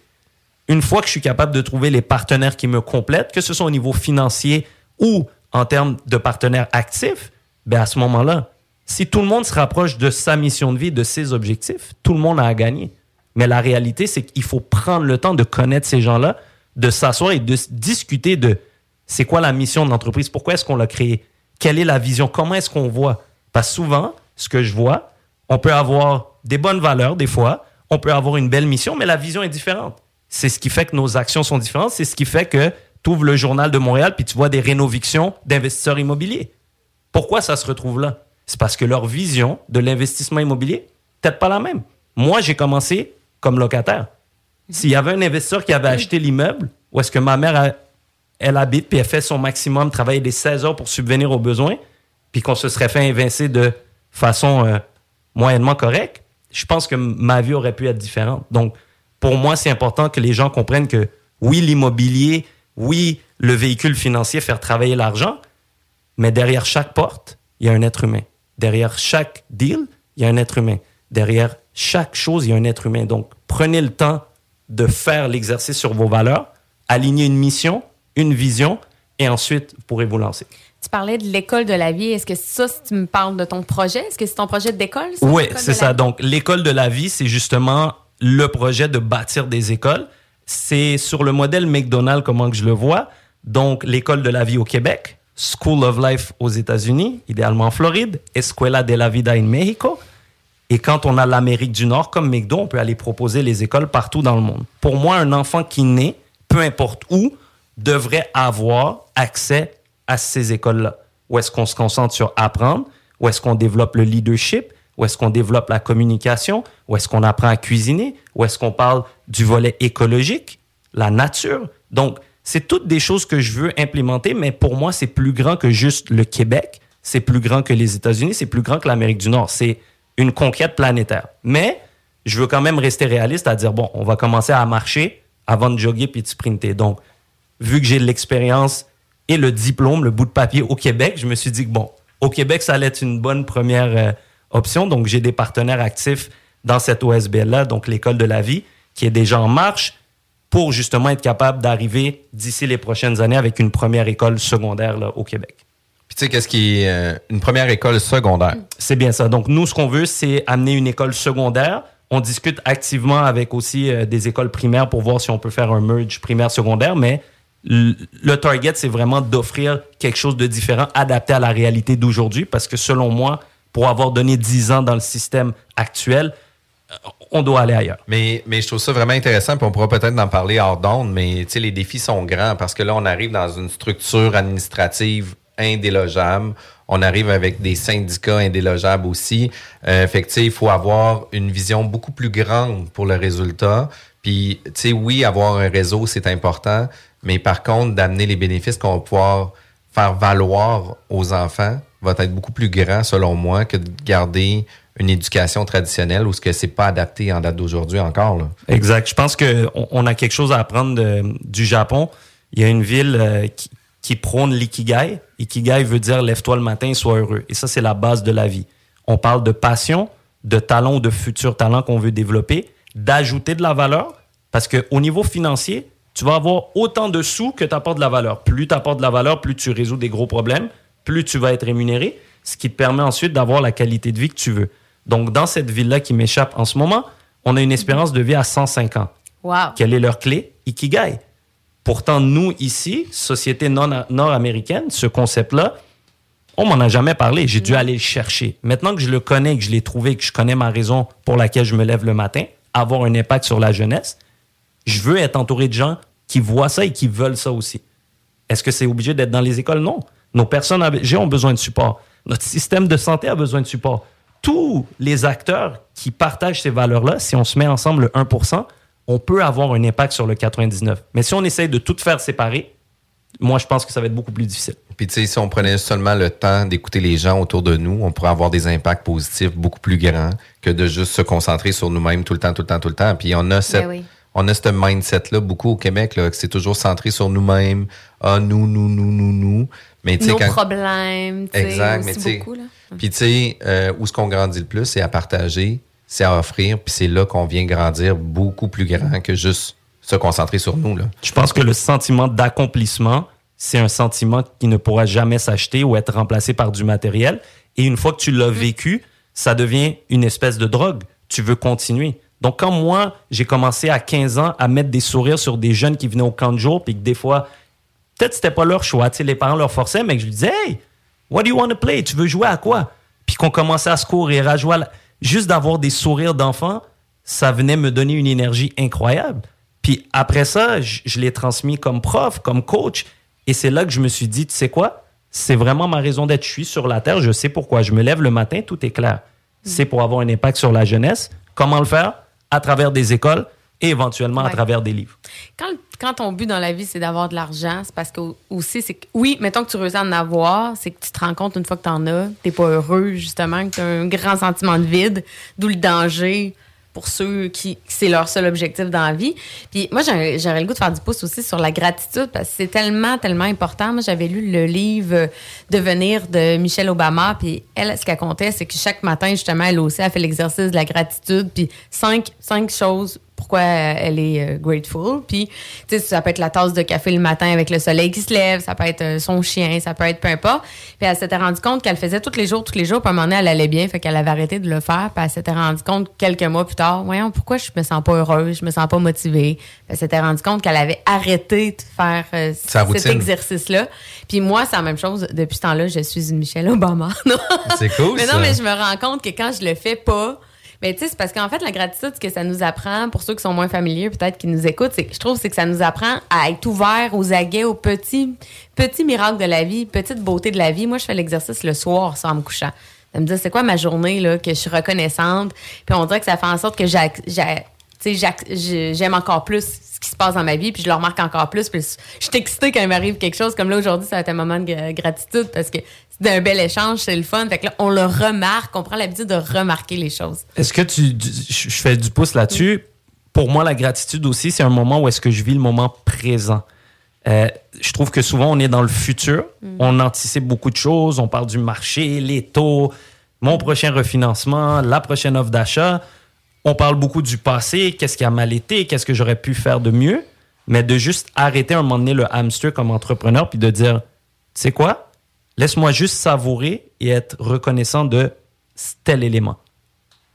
Une fois que je suis capable de trouver les partenaires qui me complètent, que ce soit au niveau financier ou en termes de partenaires actifs, ben à ce moment-là, si tout le monde se rapproche de sa mission de vie, de ses objectifs, tout le monde a à gagner. Mais la réalité, c'est qu'il faut prendre le temps de connaître ces gens-là, de s'asseoir et de discuter de c'est quoi la mission de l'entreprise, pourquoi est-ce qu'on l'a créée, quelle est la vision, comment est-ce qu'on voit. Parce souvent, ce que je vois, on peut avoir des bonnes valeurs des fois, on peut avoir une belle mission, mais la vision est différente. C'est ce qui fait que nos actions sont différentes, c'est ce qui fait que tu ouvres le journal de Montréal puis tu vois des rénovictions d'investisseurs immobiliers. Pourquoi ça se retrouve là? C'est parce que leur vision de l'investissement immobilier, peut-être pas la même. Moi, j'ai commencé comme locataire. S'il y avait un investisseur qui avait acheté l'immeuble, où est-ce que ma mère, elle habite, puis elle fait son maximum, travaille des 16 heures pour subvenir aux besoins, puis qu'on se serait fait invincer de façon euh, moyennement correcte, je pense que ma vie aurait pu être différente. Donc, pour moi, c'est important que les gens comprennent que oui, l'immobilier, oui, le véhicule financier, faire travailler l'argent, mais derrière chaque porte, il y a un être humain. Derrière chaque deal, il y a un être humain. Derrière chaque chose, il y a un être humain. Donc, prenez le temps de faire l'exercice sur vos valeurs, aligner une mission, une vision, et ensuite, vous pourrez vous lancer. Tu parlais de l'école de la vie. Est-ce que ça, si tu me parles de ton projet, est-ce que c'est ton projet d'école? Oui, c'est ça. Donc, l'école de la vie, c'est justement le projet de bâtir des écoles. C'est sur le modèle McDonald's, comment que je le vois. Donc, l'école de la vie au Québec, School of Life aux États-Unis, idéalement en Floride, Escuela de la Vida in Mexico. Et quand on a l'Amérique du Nord, comme McDo, on peut aller proposer les écoles partout dans le monde. Pour moi, un enfant qui naît, peu importe où, devrait avoir accès à ces écoles-là. Où est-ce qu'on se concentre sur apprendre? Où est-ce qu'on développe le leadership? Où est-ce qu'on développe la communication? Où est-ce qu'on apprend à cuisiner? Où est-ce qu'on parle du volet écologique? La nature? Donc, c'est toutes des choses que je veux implémenter, mais pour moi, c'est plus grand que juste le Québec. C'est plus grand que les États-Unis. C'est plus grand que l'Amérique du Nord. C'est une conquête planétaire. Mais je veux quand même rester réaliste à dire, bon, on va commencer à marcher avant de jogger puis de sprinter. Donc, vu que j'ai l'expérience et le diplôme, le bout de papier au Québec, je me suis dit que bon, au Québec, ça allait être une bonne première euh, option. Donc, j'ai des partenaires actifs dans cette OSBL-là, donc l'école de la vie, qui est déjà en marche pour justement être capable d'arriver d'ici les prochaines années avec une première école secondaire là, au Québec. Puis tu sais, qu'est-ce qui est euh, une première école secondaire? C'est bien ça. Donc, nous, ce qu'on veut, c'est amener une école secondaire. On discute activement avec aussi euh, des écoles primaires pour voir si on peut faire un merge primaire-secondaire, mais le target, c'est vraiment d'offrir quelque chose de différent, adapté à la réalité d'aujourd'hui, parce que selon moi, pour avoir donné 10 ans dans le système actuel, euh, on doit aller ailleurs. Mais, mais je trouve ça vraiment intéressant, puis on pourra peut-être en parler hors d'onde, mais les défis sont grands parce que là, on arrive dans une structure administrative indélogeable. On arrive avec des syndicats indélogeables aussi. Euh, fait que, il faut avoir une vision beaucoup plus grande pour le résultat. Puis, tu sais, oui, avoir un réseau, c'est important, mais par contre, d'amener les bénéfices qu'on va pouvoir faire valoir aux enfants va être beaucoup plus grand, selon moi, que de garder une éducation traditionnelle où ce que c'est pas adapté en date d'aujourd'hui encore. Exact. Je pense qu'on on a quelque chose à apprendre du Japon. Il y a une ville euh, qui, prône l'ikigai. Ikigai veut dire lève-toi le matin et sois heureux. Et ça, c'est la base de la vie. On parle de passion, de talent ou de futur talent qu'on veut développer, d'ajouter de la valeur, parce qu'au niveau financier, tu vas avoir autant de sous que tu apportes de la valeur. Plus tu apportes de la valeur, plus tu résous des gros problèmes, plus tu vas être rémunéré, ce qui te permet ensuite d'avoir la qualité de vie que tu veux. Donc, dans cette ville-là qui m'échappe en ce moment, on a une espérance de vie à 105 ans. Wow. Quelle est leur clé? Ikigai. Pourtant, nous, ici, société nord-américaine, ce concept-là, on m'en a jamais parlé. J'ai dû aller le chercher. Maintenant que je le connais, que je l'ai trouvé, que je connais ma raison pour laquelle je me lève le matin, avoir un impact sur la jeunesse, je veux être entouré de gens qui voient ça et qui veulent ça aussi. Est-ce que c'est obligé d'être dans les écoles? Non. Nos personnes âgées ont besoin de support. Notre système de santé a besoin de support. Tous les acteurs qui partagent ces valeurs-là, si on se met ensemble le 1% on peut avoir un impact sur le 99. Mais si on essaye de tout faire séparer, moi, je pense que ça va être beaucoup plus difficile. Puis tu sais, si on prenait seulement le temps d'écouter les gens autour de nous, on pourrait avoir des impacts positifs beaucoup plus grands que de juste se concentrer sur nous-mêmes tout le temps, tout le temps, tout le temps. Puis on a cette, Ben oui. on a ce mindset-là beaucoup au Québec, là, que c'est toujours centré sur nous-mêmes. Ah, nous, nous, nous, nous, nous. Mais Nos quand... problèmes, Exact, aussi beaucoup, là. puis tu sais, euh, où ce qu'on grandit le plus, c'est à partager, c'est à offrir, puis c'est là qu'on vient grandir beaucoup plus grand que juste se concentrer sur nous. Là. Je pense que le sentiment d'accomplissement, c'est un sentiment qui ne pourra jamais s'acheter ou être remplacé par du matériel. Et une fois que tu l'as vécu, ça devient une espèce de drogue. Tu veux continuer. Donc, quand moi, j'ai commencé à 15 ans à mettre des sourires sur des jeunes qui venaient au camp de jour, puis que des fois, peut-être c'était pas leur choix, tu sais, les parents leur forçaient, mais que je lui disais, hey, what do you want to play? Tu veux jouer à quoi? Puis qu'on commençait à se courir, à jouer à la- Juste d'avoir des sourires d'enfants, ça venait me donner une énergie incroyable. Puis après ça, je, je l'ai transmis comme prof, comme coach. Et c'est là que je me suis dit, tu sais quoi? C'est vraiment ma raison d'être. Je suis sur la terre, je sais pourquoi. Je me lève le matin, tout est clair. C'est pour avoir un impact sur la jeunesse. Comment le faire? À travers des écoles et éventuellement à travers des livres. Quand, quand ton but dans la vie, c'est d'avoir de l'argent, c'est parce que aussi, c'est oui, mettons que tu réussis à en avoir, c'est que tu te rends compte une fois que tu en as, t'es pas heureux, justement, que tu as un grand sentiment de vide, d'où le danger pour ceux qui, c'est leur seul objectif dans la vie. Puis moi, j'aurais le goût de faire du pouce aussi sur la gratitude parce que c'est tellement, tellement important. Moi, j'avais lu le livre Devenir de Michelle Obama, puis elle, ce qu'elle comptait, c'est que chaque matin, justement, elle aussi a fait l'exercice de la gratitude, puis cinq, cinq choses pourquoi elle est euh, grateful. Puis, tu sais, ça peut être la tasse de café le matin avec le soleil qui se lève, ça peut être euh, son chien, ça peut être peu importe. Puis elle s'était rendue compte qu'elle faisait tous les jours, tous les jours, puis à un moment donné, elle allait bien, fait qu'elle avait arrêté de le faire. Puis elle s'était rendue compte quelques mois plus tard, voyons, pourquoi je me sens pas heureuse, je me sens pas motivée? Puis elle s'était rendue compte qu'elle avait arrêté de faire euh, cet exercice-là. Puis moi, c'est la même chose. Depuis ce temps-là, je suis une Michelle Obama. [LAUGHS] C'est cool, mais ça. non, mais je me rends compte que quand je le fais pas, mais tu sais, c'est parce qu'en fait, la gratitude, ce que ça nous apprend, pour ceux qui sont moins familiers, peut-être qui nous écoutent, c'est je trouve c'est que ça nous apprend à être ouvert aux aguets, aux petits, petits miracles de la vie, petites beautés de la vie. Moi, je fais l'exercice le soir, sans me couchant. Ça me dit, c'est quoi ma journée, là, que je suis reconnaissante? Puis on dirait que ça fait en sorte que j'aime encore plus ce qui se passe dans ma vie, puis je le remarque encore plus. Puis je suis excitée quand il m'arrive quelque chose. Comme là, aujourd'hui, ça va être un moment de gra- gratitude parce que c'est un bel échange, c'est le fun. Fait que là, on le remarque, on prend l'habitude de remarquer les choses. Est-ce que tu. Je fais du pouce là-dessus? Pour moi, la gratitude aussi, c'est un moment où est-ce que je vis le moment présent. Euh, je trouve que souvent, on est dans le futur. On anticipe beaucoup de choses. On parle du marché, les taux, mon prochain refinancement, la prochaine offre d'achat. On parle beaucoup du passé, qu'est-ce qui a mal été, qu'est-ce que j'aurais pu faire de mieux? Mais de juste arrêter un moment donné le hamster comme entrepreneur puis de dire, tu sais quoi? Laisse-moi juste savourer et être reconnaissant de tel élément.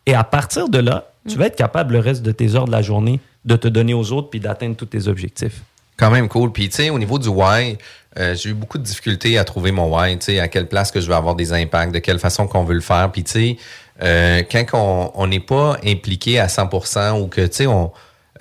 Et à partir de là, tu vas être capable le reste de tes heures de la journée de te donner aux autres puis d'atteindre tous tes objectifs. Quand même cool. Puis, tu sais, au niveau du why, euh, j'ai eu beaucoup de difficultés à trouver mon why, tu sais, à quelle place que je veux avoir des impacts, de quelle façon qu'on veut le faire. Puis, tu sais, euh, quand on- on n'est pas impliqué à 100% ou que, tu sais, on...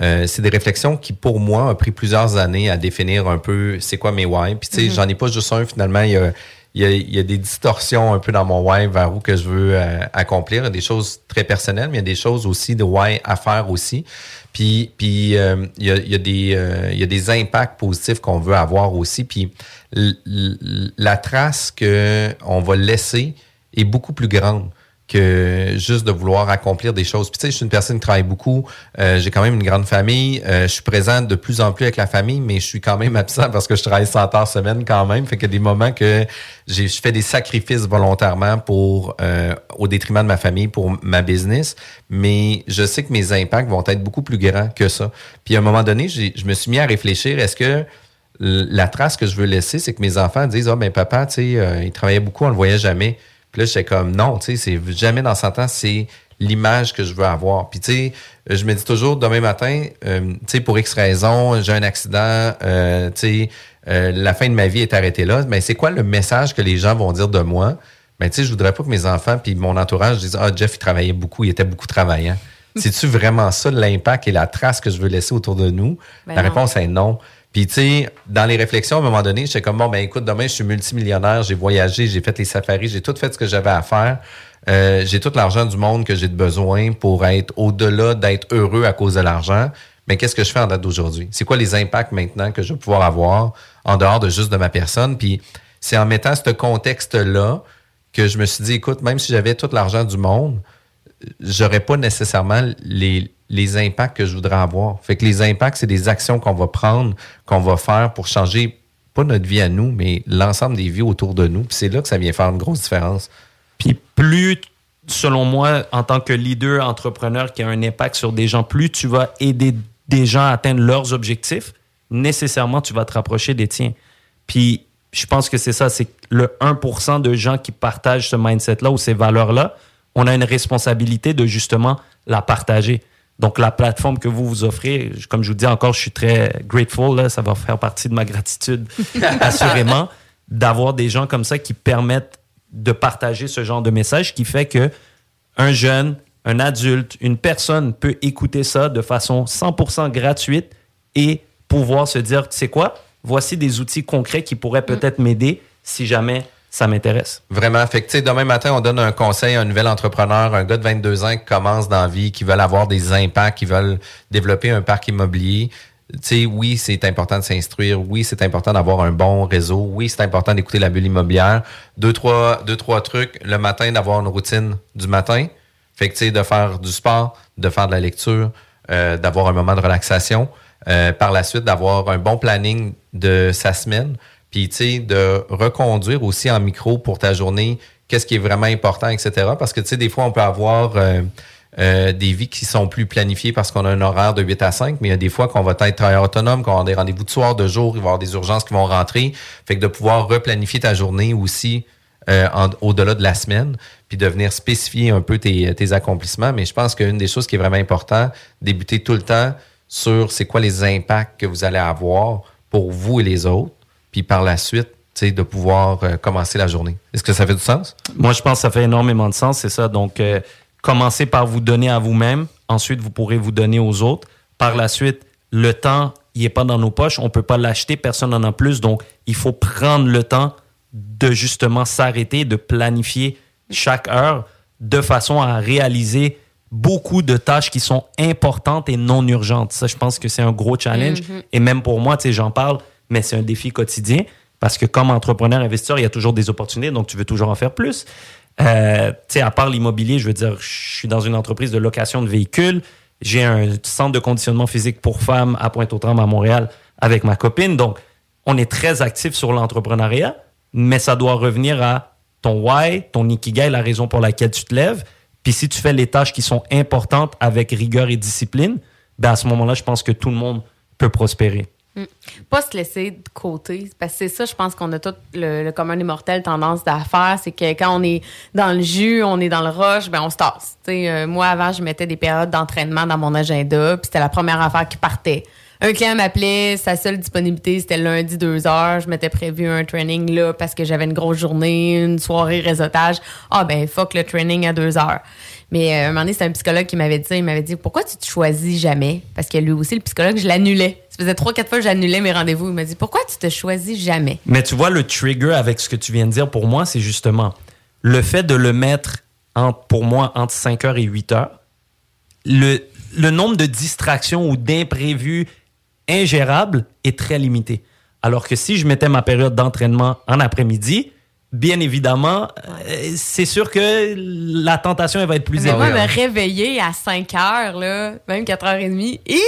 euh, c'est des réflexions qui, pour moi, ont pris plusieurs années à définir un peu c'est quoi mes why. Puis, tu sais, Mhm. j'en ai pas juste un, finalement. Il y a, il y, a, il y a des distorsions un peu dans mon why vers où que je veux euh, accomplir. Il y a des choses très personnelles, mais il y a des choses aussi de why à faire aussi. Puis, puis euh, il, y a, il, y a des, euh, il y a des impacts positifs qu'on veut avoir aussi. Puis la trace que on va laisser est beaucoup plus grande que juste de vouloir accomplir des choses. Puis tu sais, je suis une personne qui travaille beaucoup. Euh, j'ai quand même une grande famille. Euh, je suis présent de plus en plus avec la famille, mais je suis quand même [LAUGHS] absent parce que je travaille 100 heures semaine quand même. Fait a des moments que j'ai, je fais des sacrifices volontairement pour euh, au détriment de ma famille, pour ma business. Mais je sais que mes impacts vont être beaucoup plus grands que ça. Puis à un moment donné, je me suis mis à réfléchir. Est-ce que la trace que je veux laisser, c'est que mes enfants disent Ah, ben papa, tu sais, euh, il travaillait beaucoup, on le voyait jamais. Puis là, j'étais comme Non, tu sais, c'est jamais dans 100 ans, c'est l'image que je veux avoir. Puis tu sais, je me dis toujours demain matin, euh, tu sais, pour X raison, j'ai un accident, euh, tu sais, euh, la fin de ma vie est arrêtée là. Mais c'est quoi le message que les gens vont dire de moi? Ben, tu sais, je voudrais pas que mes enfants puis mon entourage disent Ah, Jeff, il travaillait beaucoup, il était beaucoup travaillant. [LAUGHS] C'est-tu vraiment ça l'impact et la trace que je veux laisser autour de nous? Ben la non. réponse est non. Puis, tu sais, dans les réflexions, à un moment donné, j'étais comme, bon, ben écoute, demain, je suis multimillionnaire, j'ai voyagé, j'ai fait les safaris, j'ai tout fait ce que j'avais à faire. Euh, j'ai tout l'argent du monde que j'ai de besoin pour être au-delà d'être heureux à cause de l'argent. Mais qu'est-ce que je fais en date d'aujourd'hui? C'est quoi les impacts maintenant que je vais pouvoir avoir en dehors de juste de ma personne? Puis, c'est en mettant ce contexte-là que je me suis dit, écoute, même si j'avais tout l'argent du monde, j'aurais pas nécessairement les, les impacts que je voudrais avoir. Fait que les impacts, c'est des actions qu'on va prendre, qu'on va faire pour changer pas notre vie à nous, mais l'ensemble des vies autour de nous. Puis c'est là que ça vient faire une grosse différence. Puis plus, selon moi, en tant que leader, entrepreneur qui a un impact sur des gens, plus tu vas aider des gens à atteindre leurs objectifs, nécessairement, tu vas te rapprocher des tiens. Puis je pense que c'est ça, c'est le 1% de gens qui partagent ce mindset-là ou ces valeurs-là, on a une responsabilité de justement la partager. Donc, la plateforme que vous vous offrez, comme je vous dis encore, je suis très grateful, là, ça va faire partie de ma gratitude, [LAUGHS] assurément, d'avoir des gens comme ça qui permettent de partager ce genre de message qui fait que un jeune, un adulte, une personne peut écouter ça de façon 100% gratuite et pouvoir se dire, tu sais quoi, voici des outils concrets qui pourraient peut-être m'aider si jamais ça m'intéresse. Vraiment. Fait que, demain matin, on donne un conseil à un nouvel entrepreneur, un gars de 22 ans qui commence dans la vie, qui veulent avoir des impacts, qui veulent développer un parc immobilier. Tu sais, oui, c'est important de s'instruire. Oui, c'est important d'avoir un bon réseau. Oui, c'est important d'écouter la bulle immobilière. Deux, trois, trois trucs. Le matin, d'avoir une routine du matin. Fait que, de faire du sport, de faire de la lecture, euh, d'avoir un moment de relaxation. Euh, par la suite, d'avoir un bon planning de sa semaine. Puis, tu sais, de reconduire aussi en micro pour ta journée qu'est-ce qui est vraiment important, etc. Parce que, tu sais, des fois, on peut avoir euh, euh, des vies qui sont plus planifiées parce qu'on a un horaire de 8 à 5, mais il y a des fois qu'on va être travailleur autonome, qu'on avoir des rendez-vous de soir, de jour, il va y avoir des urgences qui vont rentrer. Fait que de pouvoir replanifier ta journée aussi euh, au-delà de la semaine, puis de venir spécifier un peu tes, tes accomplissements. Mais je pense qu'une des choses qui est vraiment importante, débuter tout le temps sur c'est quoi les impacts que vous allez avoir pour vous et les autres, puis par la suite, tu sais, de pouvoir euh, commencer la journée. Est-ce que ça fait du sens? Moi, je pense que ça fait énormément de sens, c'est ça. Donc, euh, commencez par vous donner à vous-même. Ensuite, vous pourrez vous donner aux autres. Par la suite, le temps, il n'est pas dans nos poches. On ne peut pas l'acheter. Personne n'en a plus. Donc, il faut prendre le temps de justement s'arrêter, de planifier chaque heure de façon à réaliser beaucoup de tâches qui sont importantes et non urgentes. Ça, je pense que c'est un gros challenge. Mhm. Et même pour moi, tu sais, j'en parle, mais c'est un défi quotidien parce que comme entrepreneur, investisseur, il y a toujours des opportunités, donc tu veux toujours en faire plus. Euh, tu sais, à part l'immobilier, je veux dire, je suis dans une entreprise de location de véhicules. J'ai un centre de conditionnement physique pour femmes à Pointe-aux-Trembles à Montréal avec ma copine. Donc, on est très actif sur l'entrepreneuriat, mais ça doit revenir à ton why, ton ikigai, la raison pour laquelle tu te lèves. Puis si tu fais les tâches qui sont importantes avec rigueur et discipline, ben à ce moment-là, je pense que tout le monde peut prospérer. Mm. Pas se laisser de côté. Parce que c'est ça, je pense qu'on a tout le, commun des mortels tendance à faire. C'est que quand on est dans le jus, on est dans le rush, ben on se tasse. Euh, moi, avant, je mettais des périodes d'entraînement dans mon agenda, puis c'était la première affaire qui partait. Un client m'appelait, sa seule disponibilité, c'était lundi 2 heures. Je m'étais prévu un training là parce que j'avais une grosse journée, une soirée réseautage. Ah ben, fuck le training à 2 heures. Mais euh, un moment donné, c'est un psychologue qui m'avait dit. Il m'avait dit Pourquoi tu te choisis jamais Parce que lui aussi, le psychologue, je l'annulais. Ça faisait trois, quatre fois que j'annulais mes rendez-vous. Il m'a dit Pourquoi tu te choisis jamais? Mais tu vois, le trigger avec ce que tu viens de dire, pour moi, c'est justement le fait de le mettre, pour moi, entre 5 heures et 8 heures. Le, le nombre de distractions ou d'imprévus ingérables est très limité. Alors que si je mettais ma période d'entraînement en après-midi, bien évidemment, euh, c'est sûr que la tentation elle va être plus Mais moi, élevée. me réveiller à 5 heures, là, même 4h30, et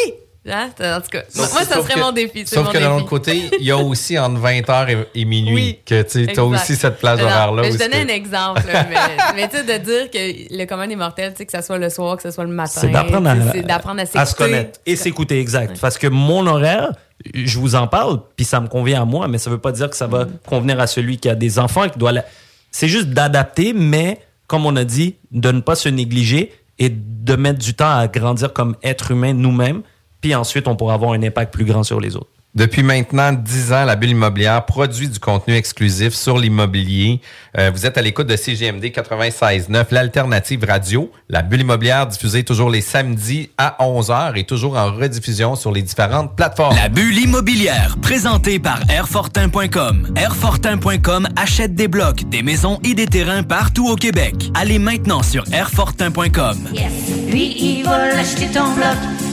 Hein? En tout cas, moi, ça serait que- mon défi. Sauf mon que de l'autre côté, il y a aussi entre 20h et, et minuit Oui, que tu as aussi cette plage horaire-là. Je donnais un exemple, là, mais, [LAUGHS] mais tu sais, de dire que le commun des mortels, tu sais, que ce soit le soir, que ce soit le matin, C'est d'apprendre à, à à se s'écouter. connaître et s'écouter, exact. Parce que mon horaire, je vous en parle, puis ça me convient à moi, mais ça veut pas dire que ça Mm. va convenir à celui qui a des enfants et qui doit. la- C'est juste d'adapter, mais comme on a dit, de ne pas se négliger et de mettre du temps à grandir comme être humain nous-mêmes. Puis ensuite, on pourra avoir un impact plus grand sur les autres. Depuis maintenant 10 ans, la bulle immobilière produit du contenu exclusif sur l'immobilier. Euh, vous êtes à l'écoute de CGMD 96.9, l'alternative radio. La bulle immobilière diffusée toujours les samedis à 11h et toujours en rediffusion sur les différentes plateformes. La bulle immobilière, présentée par Airfortin.com. Airfortin.com achète des blocs, des maisons et des terrains partout au Québec. Allez maintenant sur Airfortin.com. Lui, il va l'acheter ton bloc.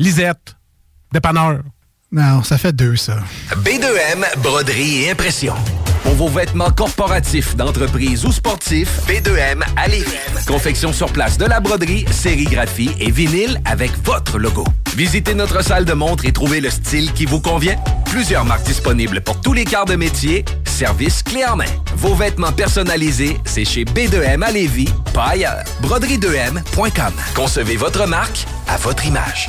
Lisette. Dépanneur. Non, ça fait deux, ça. B2M, broderie et impression. Vos vêtements corporatifs, d'entreprise ou sportifs, B2M à Lévis. Confection sur place de la broderie, sérigraphie et vinyle avec votre logo. Visitez notre salle de montre et trouvez le style qui vous convient. Plusieurs marques disponibles pour tous les quarts de métier. Service clé en main. Vos vêtements personnalisés, c'est chez B2M à Lévis, pas ailleurs. Broderie2M.com. Concevez votre marque à votre image.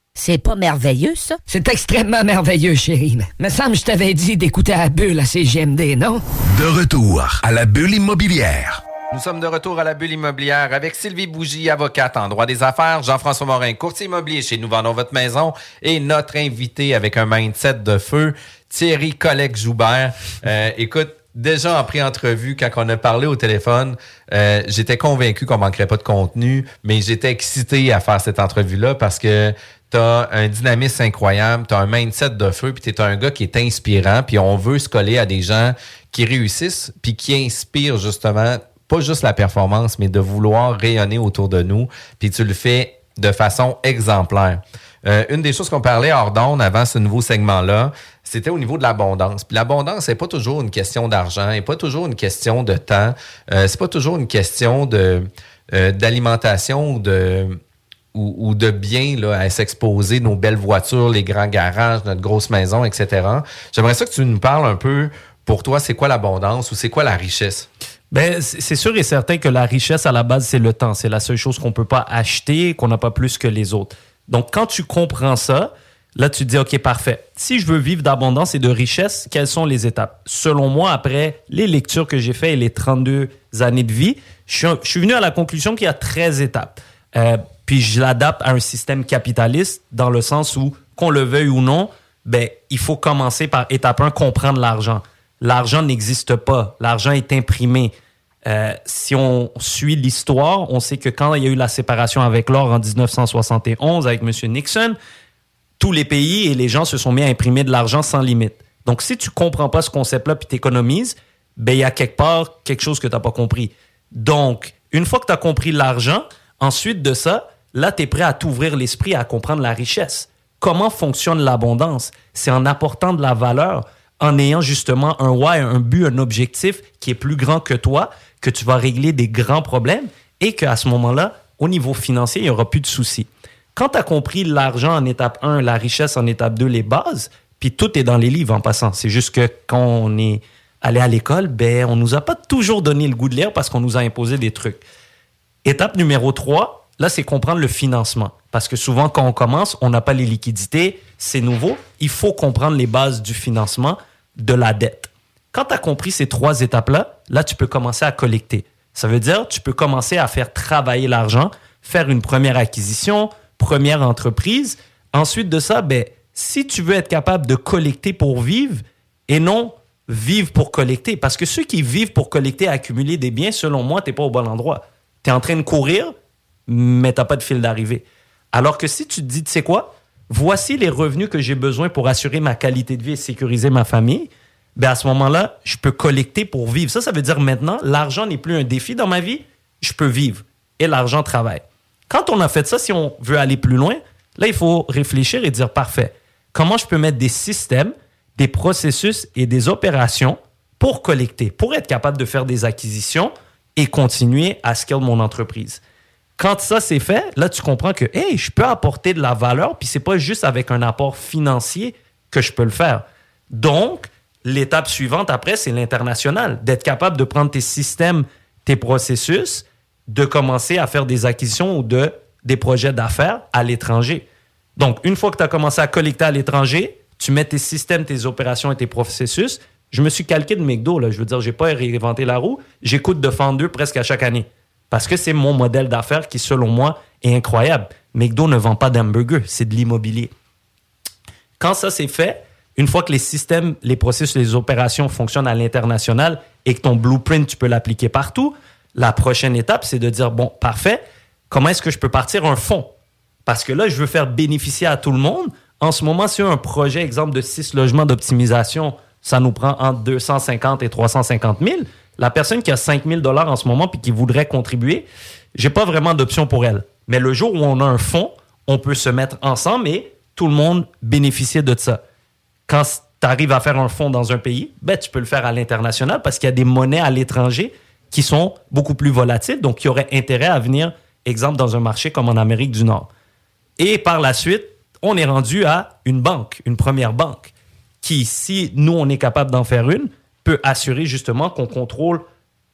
C'est pas merveilleux, ça? C'est extrêmement merveilleux, chérie. Mais me semble que je t'avais dit d'écouter la bulle à CGMD, non? De retour à la bulle immobilière. Nous sommes de retour à la bulle immobilière avec Sylvie Bougie, avocate en droit des affaires, Jean-François Morin, courtier immobilier chez Nous Vendons Votre Maison et notre invité avec un mindset de feu, Thierry Collègue Joubert. Euh, écoute, déjà en pré-entrevue, quand on a parlé au téléphone, euh, j'étais convaincu qu'on manquerait pas de contenu, mais j'étais excité à faire cette entrevue-là parce que tu as un dynamisme incroyable, tu as un mindset de feu, puis tu es un gars qui est inspirant, puis on veut se coller à des gens qui réussissent, puis qui inspirent justement pas juste la performance, mais de vouloir rayonner autour de nous, puis tu le fais de façon exemplaire. Euh, une des choses qu'on parlait hors d'onde avant ce nouveau segment-là, c'était au niveau de l'abondance. Puis l'abondance, c'est pas toujours une question d'argent, et pas toujours une question de temps, euh, c'est pas toujours une question de euh, d'alimentation ou de ou, ou, de bien là, à s'exposer, nos belles voitures, les grands garages, notre grosse maison, etc. J'aimerais ça que tu nous parles un peu, pour toi, c'est quoi l'abondance ou c'est quoi la richesse? Ben, c'est sûr et certain que la richesse, à la base, c'est le temps. C'est la seule chose qu'on peut pas acheter, qu'on n'a pas plus que les autres. Donc, quand tu comprends ça, là, tu te dis, OK, parfait. Si je veux vivre d'abondance et de richesse, quelles sont les étapes? Selon moi, après les lectures que j'ai faites et les 32 années de vie, je suis, venu à la conclusion qu'il y a 13 étapes. Euh, puis je l'adapte à un système capitaliste dans le sens où, qu'on le veuille ou non, ben, il faut commencer par étape 1, comprendre l'argent l'argent n'existe pas. L'argent est imprimé. Euh, si on suit l'histoire, on sait que quand il y a eu la séparation avec l'or en 1971 avec M. Nixon, tous les pays et les gens se sont mis à imprimer de l'argent sans limite. Donc, si tu comprends pas ce concept-là puis t'économises, ben, il y a quelque part quelque chose que tu n'as pas compris. Donc, une fois que tu as compris l'argent, ensuite de ça, là, tu es prêt à t'ouvrir l'esprit à comprendre la richesse. Comment fonctionne l'abondance? C'est en apportant de la valeur en ayant justement un why, un but, un objectif qui est plus grand que toi, que tu vas régler des grands problèmes et qu'à ce moment-là, au niveau financier, il n'y aura plus de soucis. Quand tu as compris l'argent en étape 1, la richesse en étape 2, les bases, puis tout est dans les livres en passant. C'est juste que quand on est allé à l'école, ben, on nous a pas toujours donné le goût de lire parce qu'on nous a imposé des trucs. Étape numéro 3, là, c'est comprendre le financement. Parce que souvent, quand on commence, on n'a pas les liquidités, c'est nouveau. Il faut comprendre les bases du financement de la dette. Quand tu as compris ces trois étapes-là, là, tu peux commencer à collecter. Ça veut dire, tu peux commencer à faire travailler l'argent, faire une première acquisition, première entreprise. Ensuite de ça, ben, si tu veux être capable de collecter pour vivre et non vivre pour collecter, parce que ceux qui vivent pour collecter, accumuler des biens, selon moi, tu n'es pas au bon endroit. Tu es en train de courir, mais tu n'as pas de fil d'arrivée. Alors que si tu te dis, tu sais quoi, voici les revenus que j'ai besoin pour assurer ma qualité de vie et sécuriser ma famille, ben à ce moment-là, je peux collecter pour vivre. Ça, ça veut dire maintenant, l'argent n'est plus un défi dans ma vie, je peux vivre. Et l'argent travaille. Quand on a fait ça, si on veut aller plus loin, là, il faut réfléchir et dire, parfait, comment je peux mettre des systèmes, des processus et des opérations pour collecter, pour être capable de faire des acquisitions et continuer à scale mon entreprise. Quand ça c'est fait, là tu comprends que hey, je peux apporter de la valeur, puis c'est pas juste avec un apport financier que je peux le faire. Donc, l'étape suivante après, c'est l'international, d'être capable de prendre tes systèmes, tes processus, de commencer à faire des acquisitions ou de des projets d'affaires à l'étranger. Donc, une fois que tu as commencé à collecter à l'étranger, tu mets tes systèmes, tes opérations et tes processus. Je me suis calqué de McDo, là. Je veux dire, j'ai pas réinventé la roue. J'écoute de Fender presque à chaque année. Parce que c'est mon modèle d'affaires qui, selon moi, est incroyable. McDo ne vend pas d'hamburger, c'est de l'immobilier. Quand ça c'est fait, une fois que les systèmes, les processus, les opérations fonctionnent à l'international et que ton blueprint, tu peux l'appliquer partout, la prochaine étape, c'est de dire, bon, parfait, comment est-ce que je peux partir un fonds? Parce que là, je veux faire bénéficier à tout le monde. En ce moment, si un projet, exemple, de six logements d'optimisation, ça nous prend entre 250 et 350 000, la personne qui a 5000 dollars en ce moment puis qui voudrait contribuer, j'ai pas vraiment d'option pour elle. Mais le jour où on a un fonds, on peut se mettre ensemble et tout le monde bénéficier de ça. Quand tu arrives à faire un fonds dans un pays, ben, tu peux le faire à l'international parce qu'il y a des monnaies à l'étranger qui sont beaucoup plus volatiles, donc qui auraient intérêt à venir, exemple, dans un marché comme en Amérique du Nord. Et par la suite, on est rendu à une banque, une première banque, qui, si nous, on est capable d'en faire une, peut assurer justement qu'on contrôle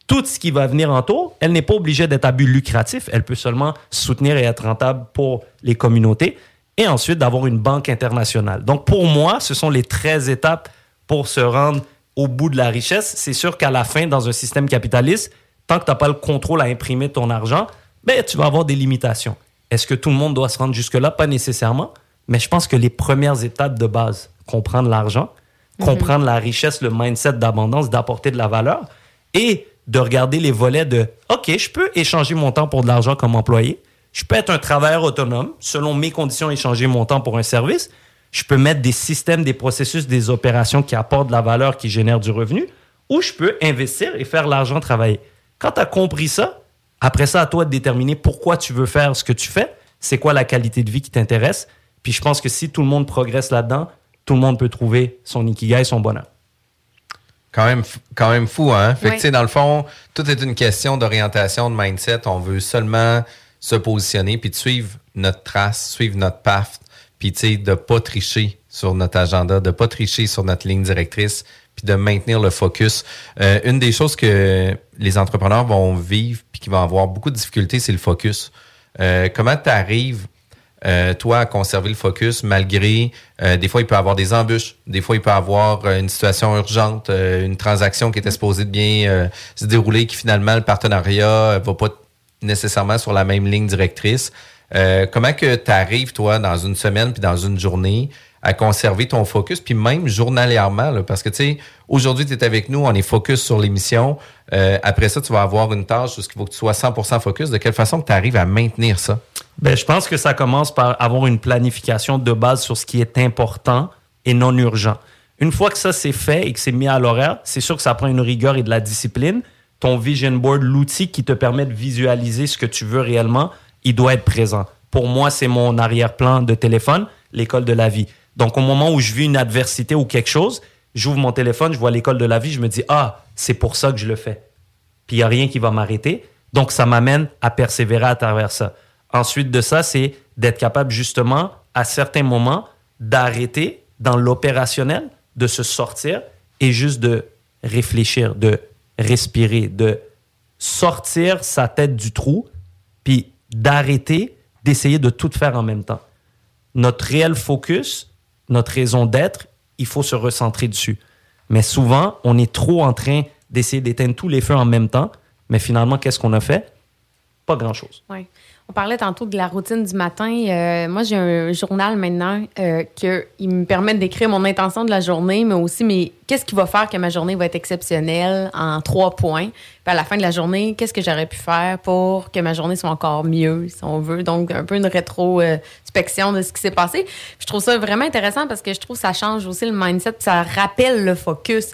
tout ce qui va venir en tour. Elle n'est pas obligée d'être à but lucratif. Elle peut seulement soutenir et être rentable pour les communautés et ensuite d'avoir une banque internationale. Donc pour moi, ce sont les 13 étapes pour se rendre au bout de la richesse. C'est sûr qu'à la fin, dans un système capitaliste, tant que tu n'as pas le contrôle à imprimer ton argent, ben, tu vas avoir des limitations. Est-ce que tout le monde doit se rendre jusque-là? Pas nécessairement. Mais je pense que les premières étapes de base, comprendre l'argent, Mhm. comprendre la richesse, le mindset d'abondance, d'apporter de la valeur et de regarder les volets de OK, je peux échanger mon temps pour de l'argent comme employé. Je peux être un travailleur autonome, selon mes conditions, échanger mon temps pour un service. Je peux mettre des systèmes, des processus, des opérations qui apportent de la valeur, qui génèrent du revenu, ou je peux investir et faire l'argent travailler. Quand tu as compris ça, après ça, à toi de déterminer pourquoi tu veux faire ce que tu fais, c'est quoi la qualité de vie qui t'intéresse? Puis je pense que si tout le monde progresse là-dedans, tout le monde peut trouver son ikigai, son bonheur. Quand même, quand même fou, hein? Fait que, Oui. tu sais, dans le fond, tout est une question d'orientation, de mindset. On veut seulement se positionner puis de suivre notre trace, suivre notre path, puis, tu sais, de pas tricher sur notre agenda, de pas tricher sur notre ligne directrice, puis de maintenir le focus. Euh, une des choses que les entrepreneurs vont vivre puis qui vont avoir beaucoup de difficultés, c'est le focus. Euh, comment tu arrives euh, toi, à conserver le focus malgré, euh, des fois, il peut avoir des embûches, des fois, il peut avoir euh, une situation urgente, une transaction qui était supposée de bien se dérouler, qui finalement, le partenariat va pas nécessairement sur la même ligne directrice. Comment que tu arrives, toi, dans une semaine puis dans une journée, à conserver ton focus, puis même journalièrement, parce que, tu sais, aujourd'hui, tu es avec nous, on est focus sur l'émission. Euh, après ça, tu vas avoir une tâche où il faut que tu sois 100% focus. De quelle façon que tu arrives à maintenir ça? Ben, je pense que ça commence par avoir une planification de base sur ce qui est important et non urgent. Une fois que ça c'est fait et que c'est mis à l'horaire, c'est sûr que ça prend une rigueur et de la discipline. Ton vision board, l'outil qui te permet de visualiser ce que tu veux réellement, il doit être présent. Pour moi, c'est mon arrière-plan de téléphone, l'école de la vie. Donc, au moment où je vis une adversité ou quelque chose, j'ouvre mon téléphone, je vois l'école de la vie, je me dis, ah, c'est pour ça que je le fais. Puis il n'y a rien qui va m'arrêter. Donc, ça m'amène à persévérer à travers ça. Ensuite de ça, c'est d'être capable justement, à certains moments, d'arrêter dans l'opérationnel, de se sortir et juste de réfléchir, de respirer, de sortir sa tête du trou, puis d'arrêter d'essayer de tout faire en même temps. Notre réel focus, notre raison d'être, il faut se recentrer dessus. Mais souvent, on est trop en train d'essayer d'éteindre tous les feux en même temps, mais finalement, qu'est-ce qu'on a fait? Pas grand-chose. On parlait tantôt de la routine du matin. Euh, moi, j'ai un journal maintenant euh, qui me permet d'écrire mon intention de la journée, mais aussi mais qu'est-ce qui va faire que ma journée va être exceptionnelle en trois points? Puis à la fin de la journée, qu'est-ce que j'aurais pu faire pour que ma journée soit encore mieux, si on veut? Donc, un peu une rétrospection de ce qui s'est passé. Puis je trouve ça vraiment intéressant parce que je trouve que ça change aussi le mindset, puis ça rappelle le focus.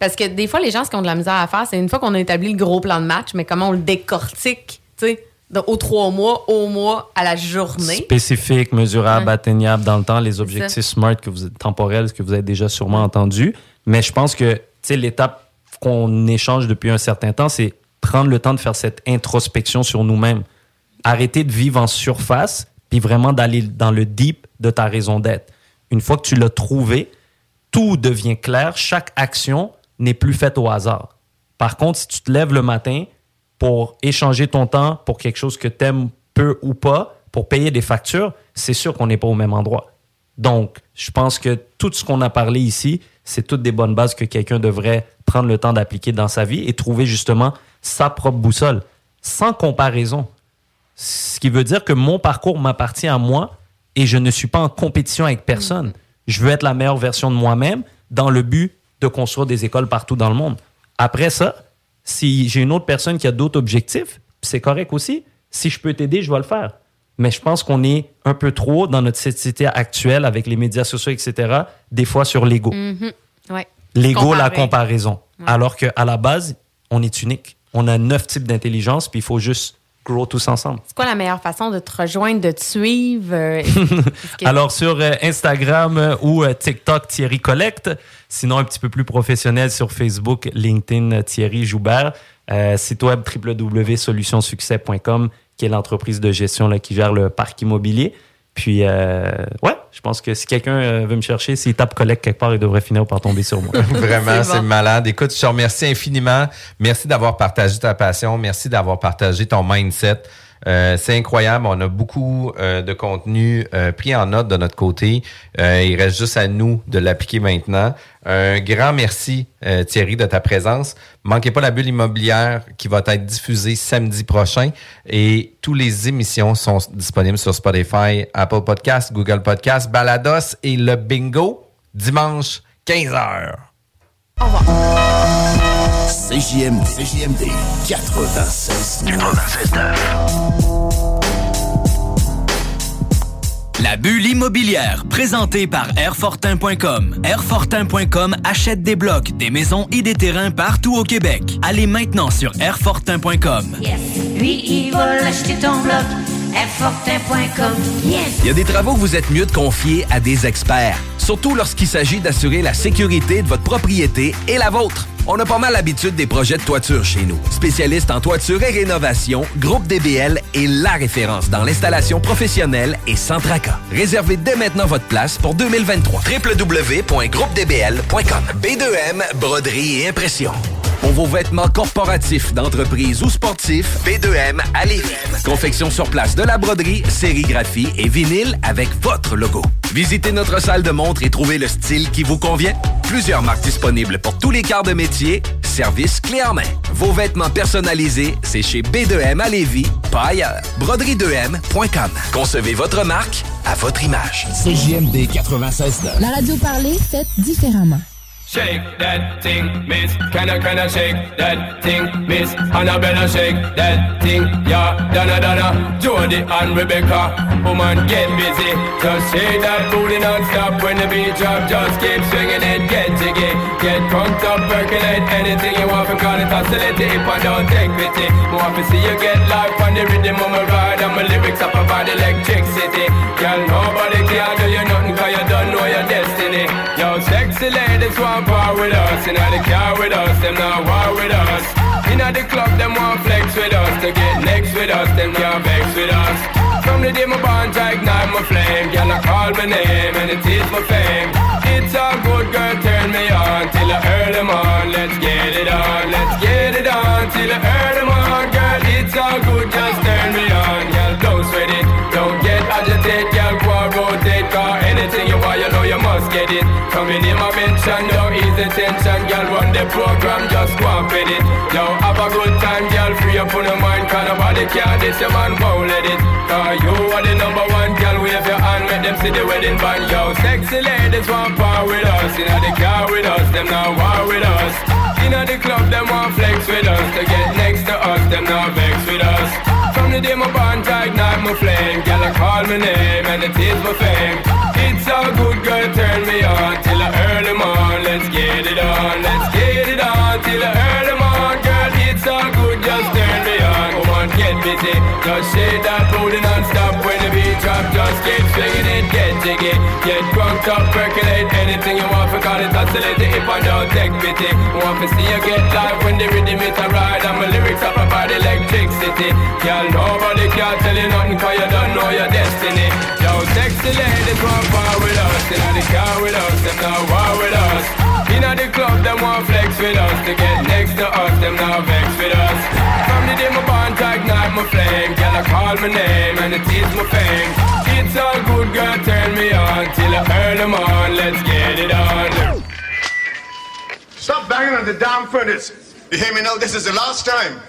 Parce que des fois, les gens, ce qu'ils ont de la misère à faire, c'est une fois qu'on a établi le gros plan de match, mais comment on le décortique, tu sais, de- aux trois mois, au mois, à la journée. Spécifique, mesurable, Ouais. atteignable dans le temps, les objectifs SMART que vous, temporels que vous avez déjà sûrement entendus. Mais je pense que l'étape qu'on échange depuis un certain temps, c'est prendre le temps de faire cette introspection sur nous-mêmes. Arrêter de vivre en surface, puis vraiment d'aller dans le deep de ta raison d'être. Une fois que tu l'as trouvé, tout devient clair. Chaque action n'est plus faite au hasard. Par contre, si tu te lèves le matin pour échanger ton temps pour quelque chose que tu aimes peu ou pas, pour payer des factures, c'est sûr qu'on n'est pas au même endroit. Donc, je pense que tout ce qu'on a parlé ici, c'est toutes des bonnes bases que quelqu'un devrait prendre le temps d'appliquer dans sa vie et trouver justement sa propre boussole, sans comparaison. Ce qui veut dire que mon parcours m'appartient à moi et je ne suis pas en compétition avec personne. Je veux être la meilleure version de moi-même dans le but de construire des écoles partout dans le monde. Après ça, si j'ai une autre personne qui a d'autres objectifs, c'est correct aussi. Si je peux t'aider, je vais le faire. Mais je pense qu'on est un peu trop dans notre société actuelle avec les médias sociaux, etc., des fois sur l'ego. Mhm. Ouais. L'ego, la comparaison. Alors qu'à la base, on est unique. On a neuf types d'intelligence, puis il faut juste grow tous ensemble. C'est quoi la meilleure façon de te rejoindre, de te suivre? euh, que- [LAUGHS] Alors sur euh, Instagram euh, ou TikTok Thierry Collect, sinon un petit peu plus professionnel sur Facebook, LinkedIn Thierry Joubert, site web www.solutionsuccès.com qui est l'entreprise de gestion là, qui gère le parc immobilier. Puis euh, ouais, je pense que si quelqu'un euh, veut me chercher, s'il tape Collect quelque part, il devrait finir par tomber sur moi. [LAUGHS] [LAUGHS] Vraiment, c'est malade. Écoute, je te remercie infiniment. Merci d'avoir partagé ta passion. Merci d'avoir partagé ton mindset. Euh, c'est incroyable. On a beaucoup euh, de contenu euh, pris en note de notre côté. Euh, il reste juste à nous de l'appliquer maintenant. Un grand merci, euh, Thierry, de ta présence. Manquez pas la bulle immobilière qui va être diffusée samedi prochain. Et toutes les émissions sont disponibles sur Spotify, Apple Podcasts, Google Podcasts, Balados et le Bingo dimanche 15h. CJMD, CJMD 96 La bulle immobilière, présentée par Airfortin.com. Airfortin.com achète des blocs, des maisons et des terrains partout au Québec. Allez maintenant sur Airfortin.com. Lui, il va l'acheter ton bloc. Airfortin.com. Yes! Il y a des travaux que vous êtes mieux de confier à des experts, surtout lorsqu'il s'agit d'assurer la sécurité de votre propriété et la vôtre. On a pas mal l'habitude des projets de toiture chez nous. Spécialiste en toiture et rénovation, Groupe DBL est la référence dans l'installation professionnelle et sans tracas. Réservez dès maintenant votre place pour 2023. www.groupedbl.com B2M, broderie et impression. Pour vos vêtements corporatifs, d'entreprise ou sportifs, B2M à. Confection sur place de la broderie, sérigraphie et vinyle avec votre logo. Visitez notre salle de montre et trouvez le style qui vous convient. Plusieurs marques disponibles pour tous les quarts de métier. Service clé en main. Vos vêtements personnalisés, c'est chez B2M à Lévis, pas ailleurs. Broderie2M.com. Concevez votre marque à votre image. CJMD 96 La radio parlée, faite différemment. Shake that thing, miss. Can I, can I shake that thing, miss? Annabella, shake that thing, yeah. Donna, Donna, Jody and Rebecca. Woman, get busy. Just shake that booty non-stop when the beat drop. Just keep swinging it, get jiggy. Get crunked up, percolate anything you want. Call it oscillate if I don't take pity. Want to see you get life on the rhythm of my ride. Us. Inna the car with us, them not war with us. Inna the club, them want flex with us. To get next with us, them can't vex with us. From the day my bond, I ignite my flame. Girl, I call my name and it is my fame. It's a good girl, turn me on till I earn them on. Let's get it on, let's get it on till I earn them on. Girl, it's all good, just turn me on. Girl, don't sweat it, don't get agitated. Girl, go rotate, cause anything you want, you know you must get it. Coming in my mention, ease the tension. Girl, run the program, just go and fit it. Yo, have a good time, girl, free up on your mind. Cause nobody care, this your man won't let it. Cause you are the number one, girl, wave your hand, make them see the wedding band. Yo, sexy ladies want part with us. Inna the car with us, them not war with us. Inna the club, them want flex with us. To get next to us, them not vex with us. From the day my bond, I ignite my flame. Girl, I call my name and it is my fame. It's a good girl, turn me on till earn them on. Let's get it on, let's get it on till earn them on. Girl, it's all good, just turn me on. Come on, get busy, just shake that booty non-stop when the beat drop. Just keep swinging it, get jiggy, get drunk up, percolate anything you want. For call it oscillate if I don't take pity. Want to see you get live when the rhythm it a ride and my lyrics up about electricity. Girl, nobody can tell you nothing 'cause you don't know your destiny. Yo, sexy ladies want part with us, inna the car with us, them not war with us. Inna the club, them want flex with us. To get next to us, them not vex with us. From the day my bond, I ignite my flame. Girl, I call my name and it is my fame. It's all good, girl, turn me on till I earn them on. Let's get it on. Stop banging on the damn furnace. You hear me now? This is the last time.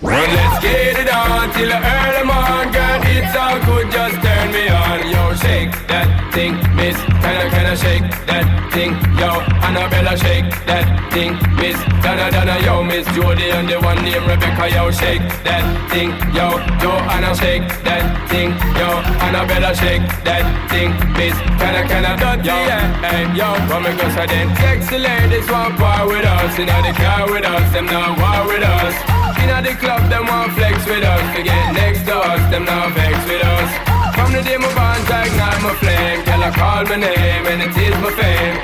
Well, let's get it on till I earn them girl. It's all good, just turn me on. Yo, shake that thing, miss. Can I, can I shake that thing? Yo, Annabella, shake that thing, miss. Donna, Donna, yo, miss Jody and the one named Rebecca, yo, shake that thing. Yo, Joanna, shake that thing. Yo, Annabella, shake that thing, miss. Can I, can I, yo, hey, yo, come and go, so then. Sexy ladies want part with us, in the car with us, them not war with us. Inna the club, them want flex with us. To get next to us, them not vex with us. From the day my bond, ignite my flame. Girl, I call my name and it is my fame.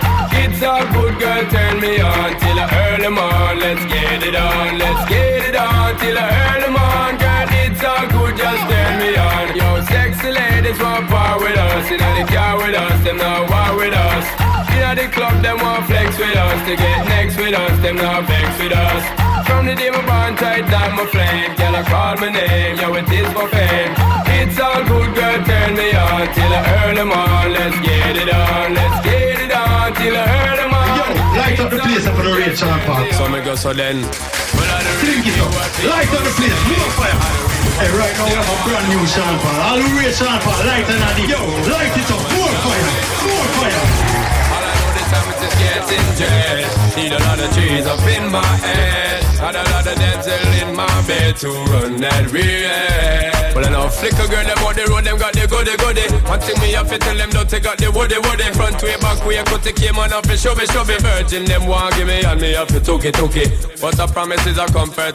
It's all good, girl, turn me on till I earn them on. Let's get it on, let's get it on till I earn them on. Girl, it's all good, just turn me on. Yo, sexy ladies want part with us. Inna the car with us, them not war with us. Inna the club, them want flex with us, to get next with us, them not vex with us. From the day my bond tight down my flame, girl I call my name, yo it is for fame. It's all good, girl, turn me on till I earn them on. Let's get it on, let's get it on till I earn them on. Yo, light up the place up for the rate, Sean Paul. So me go so then. Drink it up. Light up the place. More fire. Hey, right now we have a brand new Sean Paul. All who rate Sean Paul, light and the Yo, light it up. More fire. More fire. Getting jet. Need a lot of trees up in my head. Had a lot of dental in my bed to run that real. Well, I know flicker girl, them on the road, them got the goody goody. One thing me have to tell them, don't take out the woody woody. Front way, back way, cut the came on off and show me, show me. Virgin, them want give me and me have to took it, took it. But I promise is a comfort.